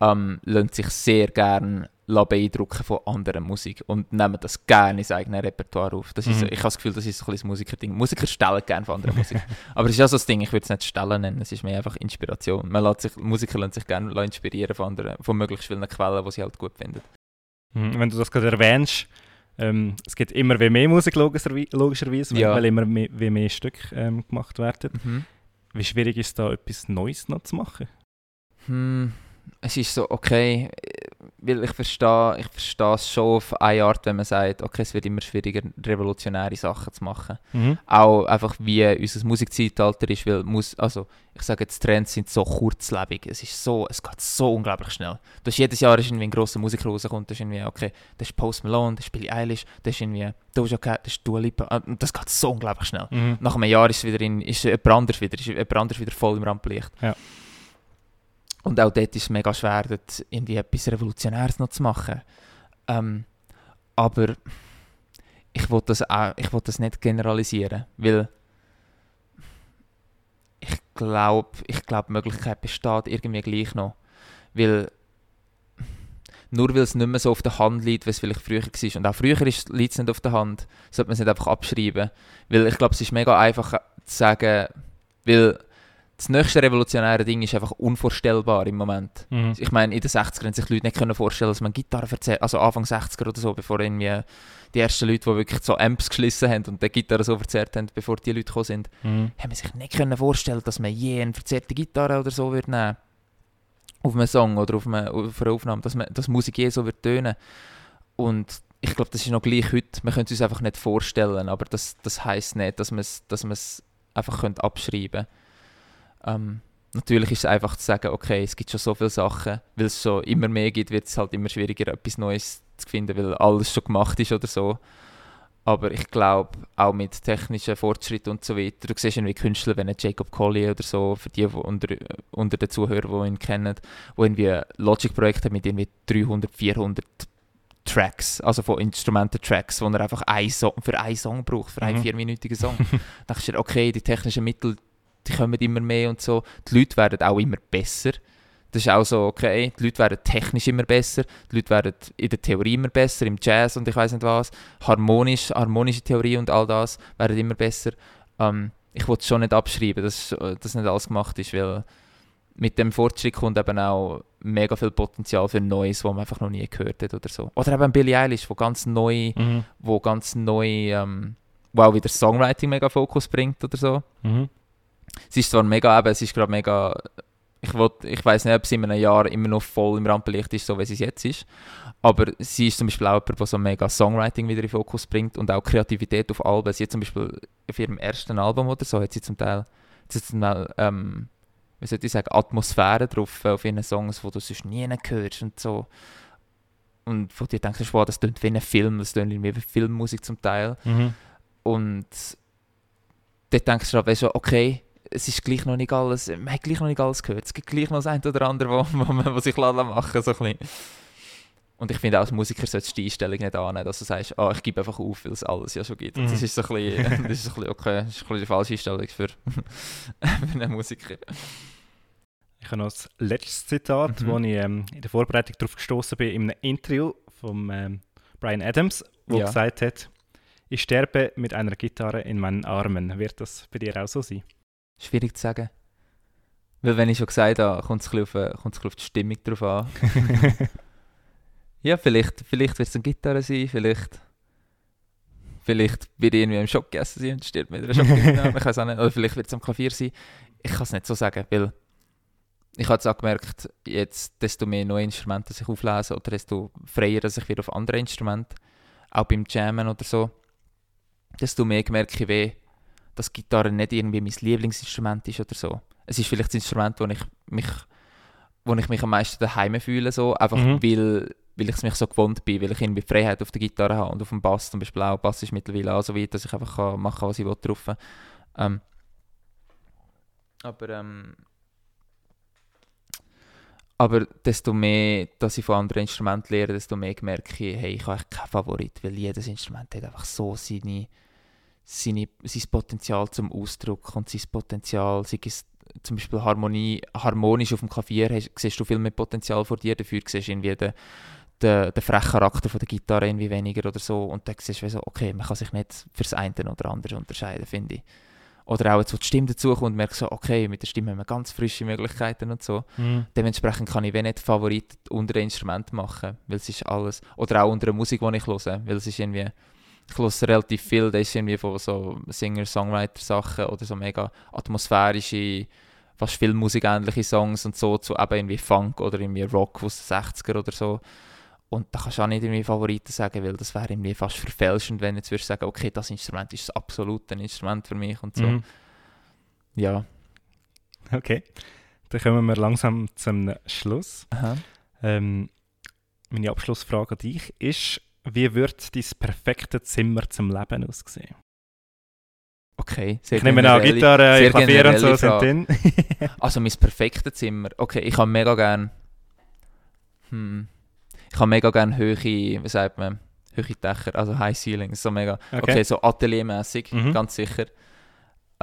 ähm, lassen sich sehr gerne beeindrucken von anderer Musik und nehmen das gerne ins eigene Repertoire auf. Das ist, mhm. Ich habe das Gefühl, das ist so ein bisschen Musikerding. Musiker stellen gerne von anderer Musik. Aber es ist ja so das Ding, ich würde es nicht stellen nennen, es ist mehr einfach Inspiration. Man lässt sich, Musiker lassen sich gerne inspirieren von, anderen, von möglichst vielen Quellen, die sie halt gut finden. Mhm. Wenn du das gerade erwähnst, ähm, es gibt immer mehr Musik logischerweise, ja. weil immer mehr, mehr Stücke ähm, gemacht werden. Mhm. Wie schwierig ist es da, etwas Neues noch zu machen? Hm, es ist so, okay, weil ich verstehe, ich verstehe es schon auf eine Art, wenn man sagt, okay, es wird immer schwieriger, revolutionäre Sachen zu machen. Mhm. Auch einfach wie unser Musikzeitalter ist, weil Mus also ich sage jetzt, Trends sind so kurzlebig, es ist so, es geht so unglaublich schnell. Du hast jedes Jahr ist irgendwie ein grosser Musiker rauskommt, das ist irgendwie, okay, das ist Post Malone, das ist Billie Eilish, das ist irgendwie Doja Cat, das ist Dua Lipa, ah, und das geht so unglaublich schnell. Mhm. Nach einem Jahr ist es wieder in, ist jemand anders wieder, ist jemand anders wieder voll im Rampenlicht. Ja. Und auch dort ist es mega schwer, dort irgendwie etwas Revolutionäres noch zu machen. Ähm, aber ich will das, auch, ich will das nicht generalisieren, weil ich glaube, ich glaub, die Möglichkeit besteht irgendwie gleich noch. Weil nur weil es nicht mehr so auf der Hand liegt, wie es vielleicht früher war. Und auch früher liegt es nicht auf der Hand, sollte man es nicht einfach abschreiben. Weil ich glaube, es ist mega einfach zu sagen, weil das nächste revolutionäre Ding ist einfach unvorstellbar im Moment. Mhm. Ich meine, in den 60ern sich die Leute nicht können vorstellen, dass man Gitarre verzerrt, also Anfang 60er oder so, bevor irgendwie die ersten Leute, die wirklich so Amps geschlissen haben und die Gitarre so verzerrt haben, bevor die Leute gekommen sind, mhm. haben sich nicht können vorstellen, dass man je eine verzerrte Gitarre oder so wird nehmen auf einem Song oder auf, eine, auf einer Aufnahme, dass, man, dass Musik je so wird tönen. Und ich glaube, das ist noch gleich heute. Man könnte es uns einfach nicht vorstellen, aber das, das heisst nicht, dass man es dass einfach abschreiben könnte. Ähm, natürlich ist es einfach zu sagen, okay, es gibt schon so viele Sachen, weil es schon immer mehr gibt, wird es halt immer schwieriger, etwas Neues zu finden, weil alles schon gemacht ist oder so. Aber ich glaube, auch mit technischen Fortschritten und so weiter, du siehst irgendwie Künstler, wenn Jacob Collier oder so, für die, die unter, unter den Zuhörern, die ihn kennen, wo irgendwie Logic-Projekte mit irgendwie 300, 400 Tracks, also von Instrumenten-Tracks, wo er einfach ein Song, für einen Song braucht, für einen mhm. vierminütigen Song. dann denkst du dir, okay, die technischen Mittel die kommen immer mehr und so. Die Leute werden auch immer besser. Das ist auch so, okay, die Leute werden technisch immer besser, die Leute werden in der Theorie immer besser, im Jazz und ich weiß nicht was, harmonisch, harmonische Theorie und all das werden immer besser. Ähm, ich wollte es schon nicht abschreiben, dass das nicht alles gemacht ist, weil mit dem Fortschritt kommt eben auch mega viel Potenzial für Neues, was man einfach noch nie gehört hat oder so. Oder eben Billie Eilish, wo ganz neu, mhm. wo ganz neu, ähm, wo auch wieder Songwriting mega Fokus bringt oder so. Mhm. Es ist zwar mega, eben, es ist gerade mega, ich, ich weiß nicht, ob sie in einem Jahr immer noch voll im Rampenlicht ist, so wie sie jetzt ist, aber sie ist zum Beispiel auch jemand, der so mega Songwriting wieder in Fokus bringt und auch Kreativität auf Alben. Sie hat zum Beispiel auf ihrem ersten Album oder so, hat sie zum Teil, sie zum Teil ähm, wie soll ich sagen, Atmosphäre drauf auf ihren Songs, wo du sonst nie hörst und so. Und wo du denkst, wow, das klingt wie ein Film, das klingt wie Filmmusik zum Teil. Mhm. Und dort denkst du halt, okay, es ist gleich noch nicht alles, man hat gleich noch nicht alles gehört. Es gibt gleich noch das eine oder andere, wo, wo man wo sich machen so ein Und ich finde auch als Musiker solltest du die Einstellung nicht annehmen, dass du sagst, oh, ich gebe einfach auf, weil es alles ja schon gibt. Mhm. Das ist so ein bisschen, das ist ein bisschen okay, das ist ein bisschen die falsche Einstellung für, für einen Musiker. Ich habe noch das letzte Zitat, mhm. wo ich ähm, in der Vorbereitung darauf gestoßen bin, in einem Interview von ähm, Brian Adams, wo ja. gesagt hat, ich sterbe mit einer Gitarre in meinen Armen. Wird das bei dir auch so sein? Schwierig zu sagen. Weil, wenn ich schon gesagt habe, kommt es ein auf, äh, auf die Stimmung drauf an. ja, vielleicht, vielleicht wird es eine Gitarre sein, vielleicht. Vielleicht wird irgendwie im Schock gegessen sein und stirbt mit einer Schock. ich weiß auch nicht. Oder vielleicht wird es am Klavier sein. Ich kann es nicht so sagen, weil ich habe jetzt auch gemerkt, jetzt, desto mehr neue Instrumente ich auflese oder desto freier dass ich wieder auf andere Instrumente, auch beim Jammen oder so, desto mehr merke ich, wie, dass Gitarre nicht irgendwie mein Lieblingsinstrument ist oder so. Es ist vielleicht das Instrument, wo ich mich, wo ich mich am meisten daheim fühle, so, einfach Mhm. weil, weil ich es mich so gewohnt bin, weil ich irgendwie Freiheit auf der Gitarre habe und auf dem Bass zum Beispiel auch. Bass ist mittlerweile auch so weit, dass ich einfach kann machen kann, was ich will drauf. Ähm, aber ähm, aber desto mehr, dass ich von anderen Instrumenten lerne, desto mehr merke ich, hey, ich habe echt keinen Favorit, weil jedes Instrument hat einfach so seine, seine, sein Potenzial zum Ausdruck und sein Potenzial, sei es zum Beispiel Harmonie, harmonisch auf dem Klavier, hast, siehst du viel mehr Potenzial vor dir, dafür siehst du irgendwie den, den, den frechen Charakter von der Gitarre irgendwie weniger oder so und dann siehst du so, okay, man kann sich nicht fürs eine oder andere unterscheiden, finde ich. Oder auch jetzt, wo die Stimme dazukommt und merkst so, okay, mit der Stimme haben wir ganz frische Möglichkeiten und so. Mhm. Dementsprechend kann ich wenn nicht Favorit unter Instrument machen, weil es ist alles, oder auch unter der Musik, die ich höre, weil es ist irgendwie, ich höre relativ viel, das ist irgendwie von so Singer-Songwriter-Sachen oder so mega atmosphärische, fast filmmusikähnliche Songs und so, zu eben irgendwie Funk oder irgendwie Rock aus den 60er oder so. Und da kannst du auch nicht irgendwie Favoriten sagen, weil das wäre irgendwie fast verfälschend, wenn du jetzt würdest sagen, okay, das Instrument ist das absolute Instrument für mich und so. Mhm. Ja. Okay. Dann kommen wir langsam zum Schluss. Ähm, meine Abschlussfrage an dich ist, wie wird dein perfekte Zimmer zum Leben aussehen? Okay, sehr Ich nehme an, Gitarre, Klavier und so generelle sind Frage. drin. Also mein perfektes Zimmer. Okay, ich habe mega gern. Hm, ich habe mega gern hohe, wie sagt man, hohe Dächer, also High Ceilings, so mega. Okay, Okay. so ateliermäßig, Mhm. ganz sicher.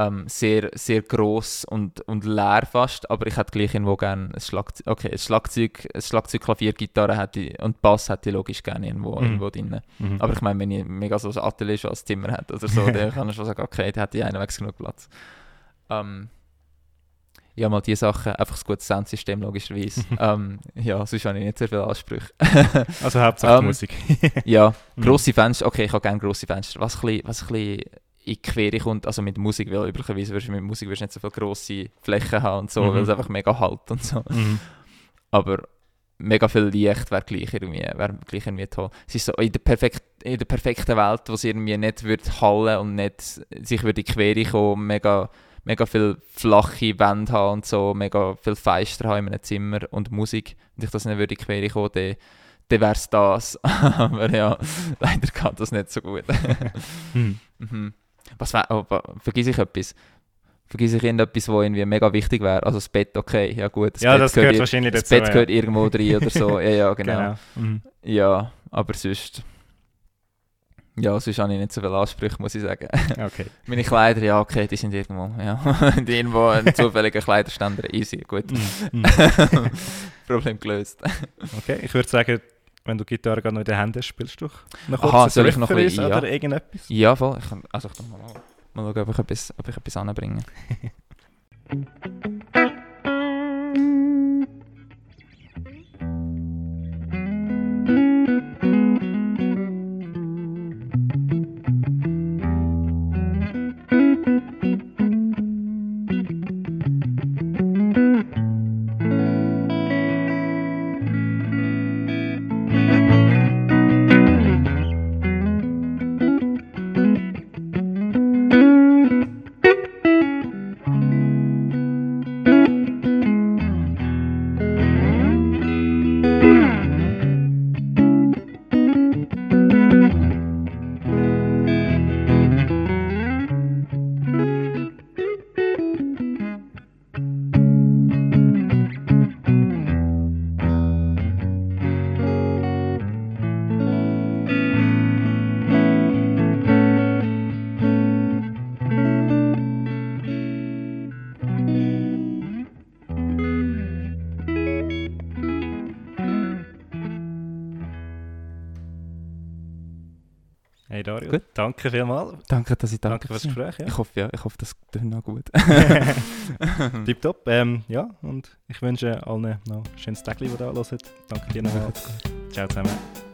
Ähm, sehr, sehr gross und, und leer fast, aber ich hätte gleich irgendwo gern ein Schlagzeug, okay, ein Schlagzeug, ein Schlagzeug, Klavier, Gitarre hätte ich, und Bass hätte ich logisch gerne irgendwo, Mhm. irgendwo drin. Mhm. Aber ich meine, wenn ich mega so ein Atelier schon als Zimmer hätte oder so, dann kann ich schon sagen, okay, da hätte ich einwegs genug Platz. Ähm, ja, mal die Sachen, einfach ein gutes Soundsystem logischerweise. ähm, ja, sonst habe ich nicht sehr viele Ansprüche. Also Hauptsache Ähm, Musik. ja, Mhm. grosse Fenster, okay, ich habe gerne grosse Fenster. Was ein bisschen, was ein bisschen in Quere kommt, also mit Musik, weil üblicherweise wirst du mit Musik wirst du nicht so viele grosse Flächen haben und so, Mhm. weil es einfach mega halt und so. Mhm. Aber mega viel Licht wäre gleich irgendwie, wär gleich irgendwie toll. Es ist so in der, perfekt, in der perfekten Welt, wo es irgendwie nicht wird hallen und nicht sich würde in Quere kommen, mega, mega viel flache Wände haben und so, mega viel Fenster haben in einem Zimmer und Musik. Wenn ich das nicht würde in Quere kommen, dann, dann wäre es das. Aber ja, leider geht das nicht so gut. Mhm. Mhm. Was wär, oh, vergiss ich etwas? Vergiss ich irgendetwas, was irgendwie mega wichtig wäre? Also das Bett, okay, ja gut. Das Ja, Bett das gehört ir- wahrscheinlich Das dazu. Bett ja. gehört irgendwo rein oder so. Ja, ja, genau. Genau. Mhm. Ja, aber sonst... Ja, sonst habe ich nicht so viele Ansprüche, muss ich sagen. Okay. Meine Kleider, ja, okay, die sind irgendwo, ja. die irgendwo einen zufälligen Kleiderständer, easy, gut. Mhm. Problem gelöst. Okay, ich würde sagen, wenn du Gitarre gerade noch in den Händen hast, spielst du doch noch Aha, soll ich noch ein bisschen- uns ja. oder irgendetwas? Ja, voll. Ich kann, also ich kann mal, mal schauen, ob ich etwas, ob ich etwas anbringe. danke vielmals. Danke, dass ich da Danke für das Gespräch. Ja. Ich hoffe, ja, ich hoffe, das tut noch gut. Tipptopp. Ähm, ja, und ich wünsche allen noch ein schönes Tag, die da hören. Danke dir nochmal. Ciao zusammen.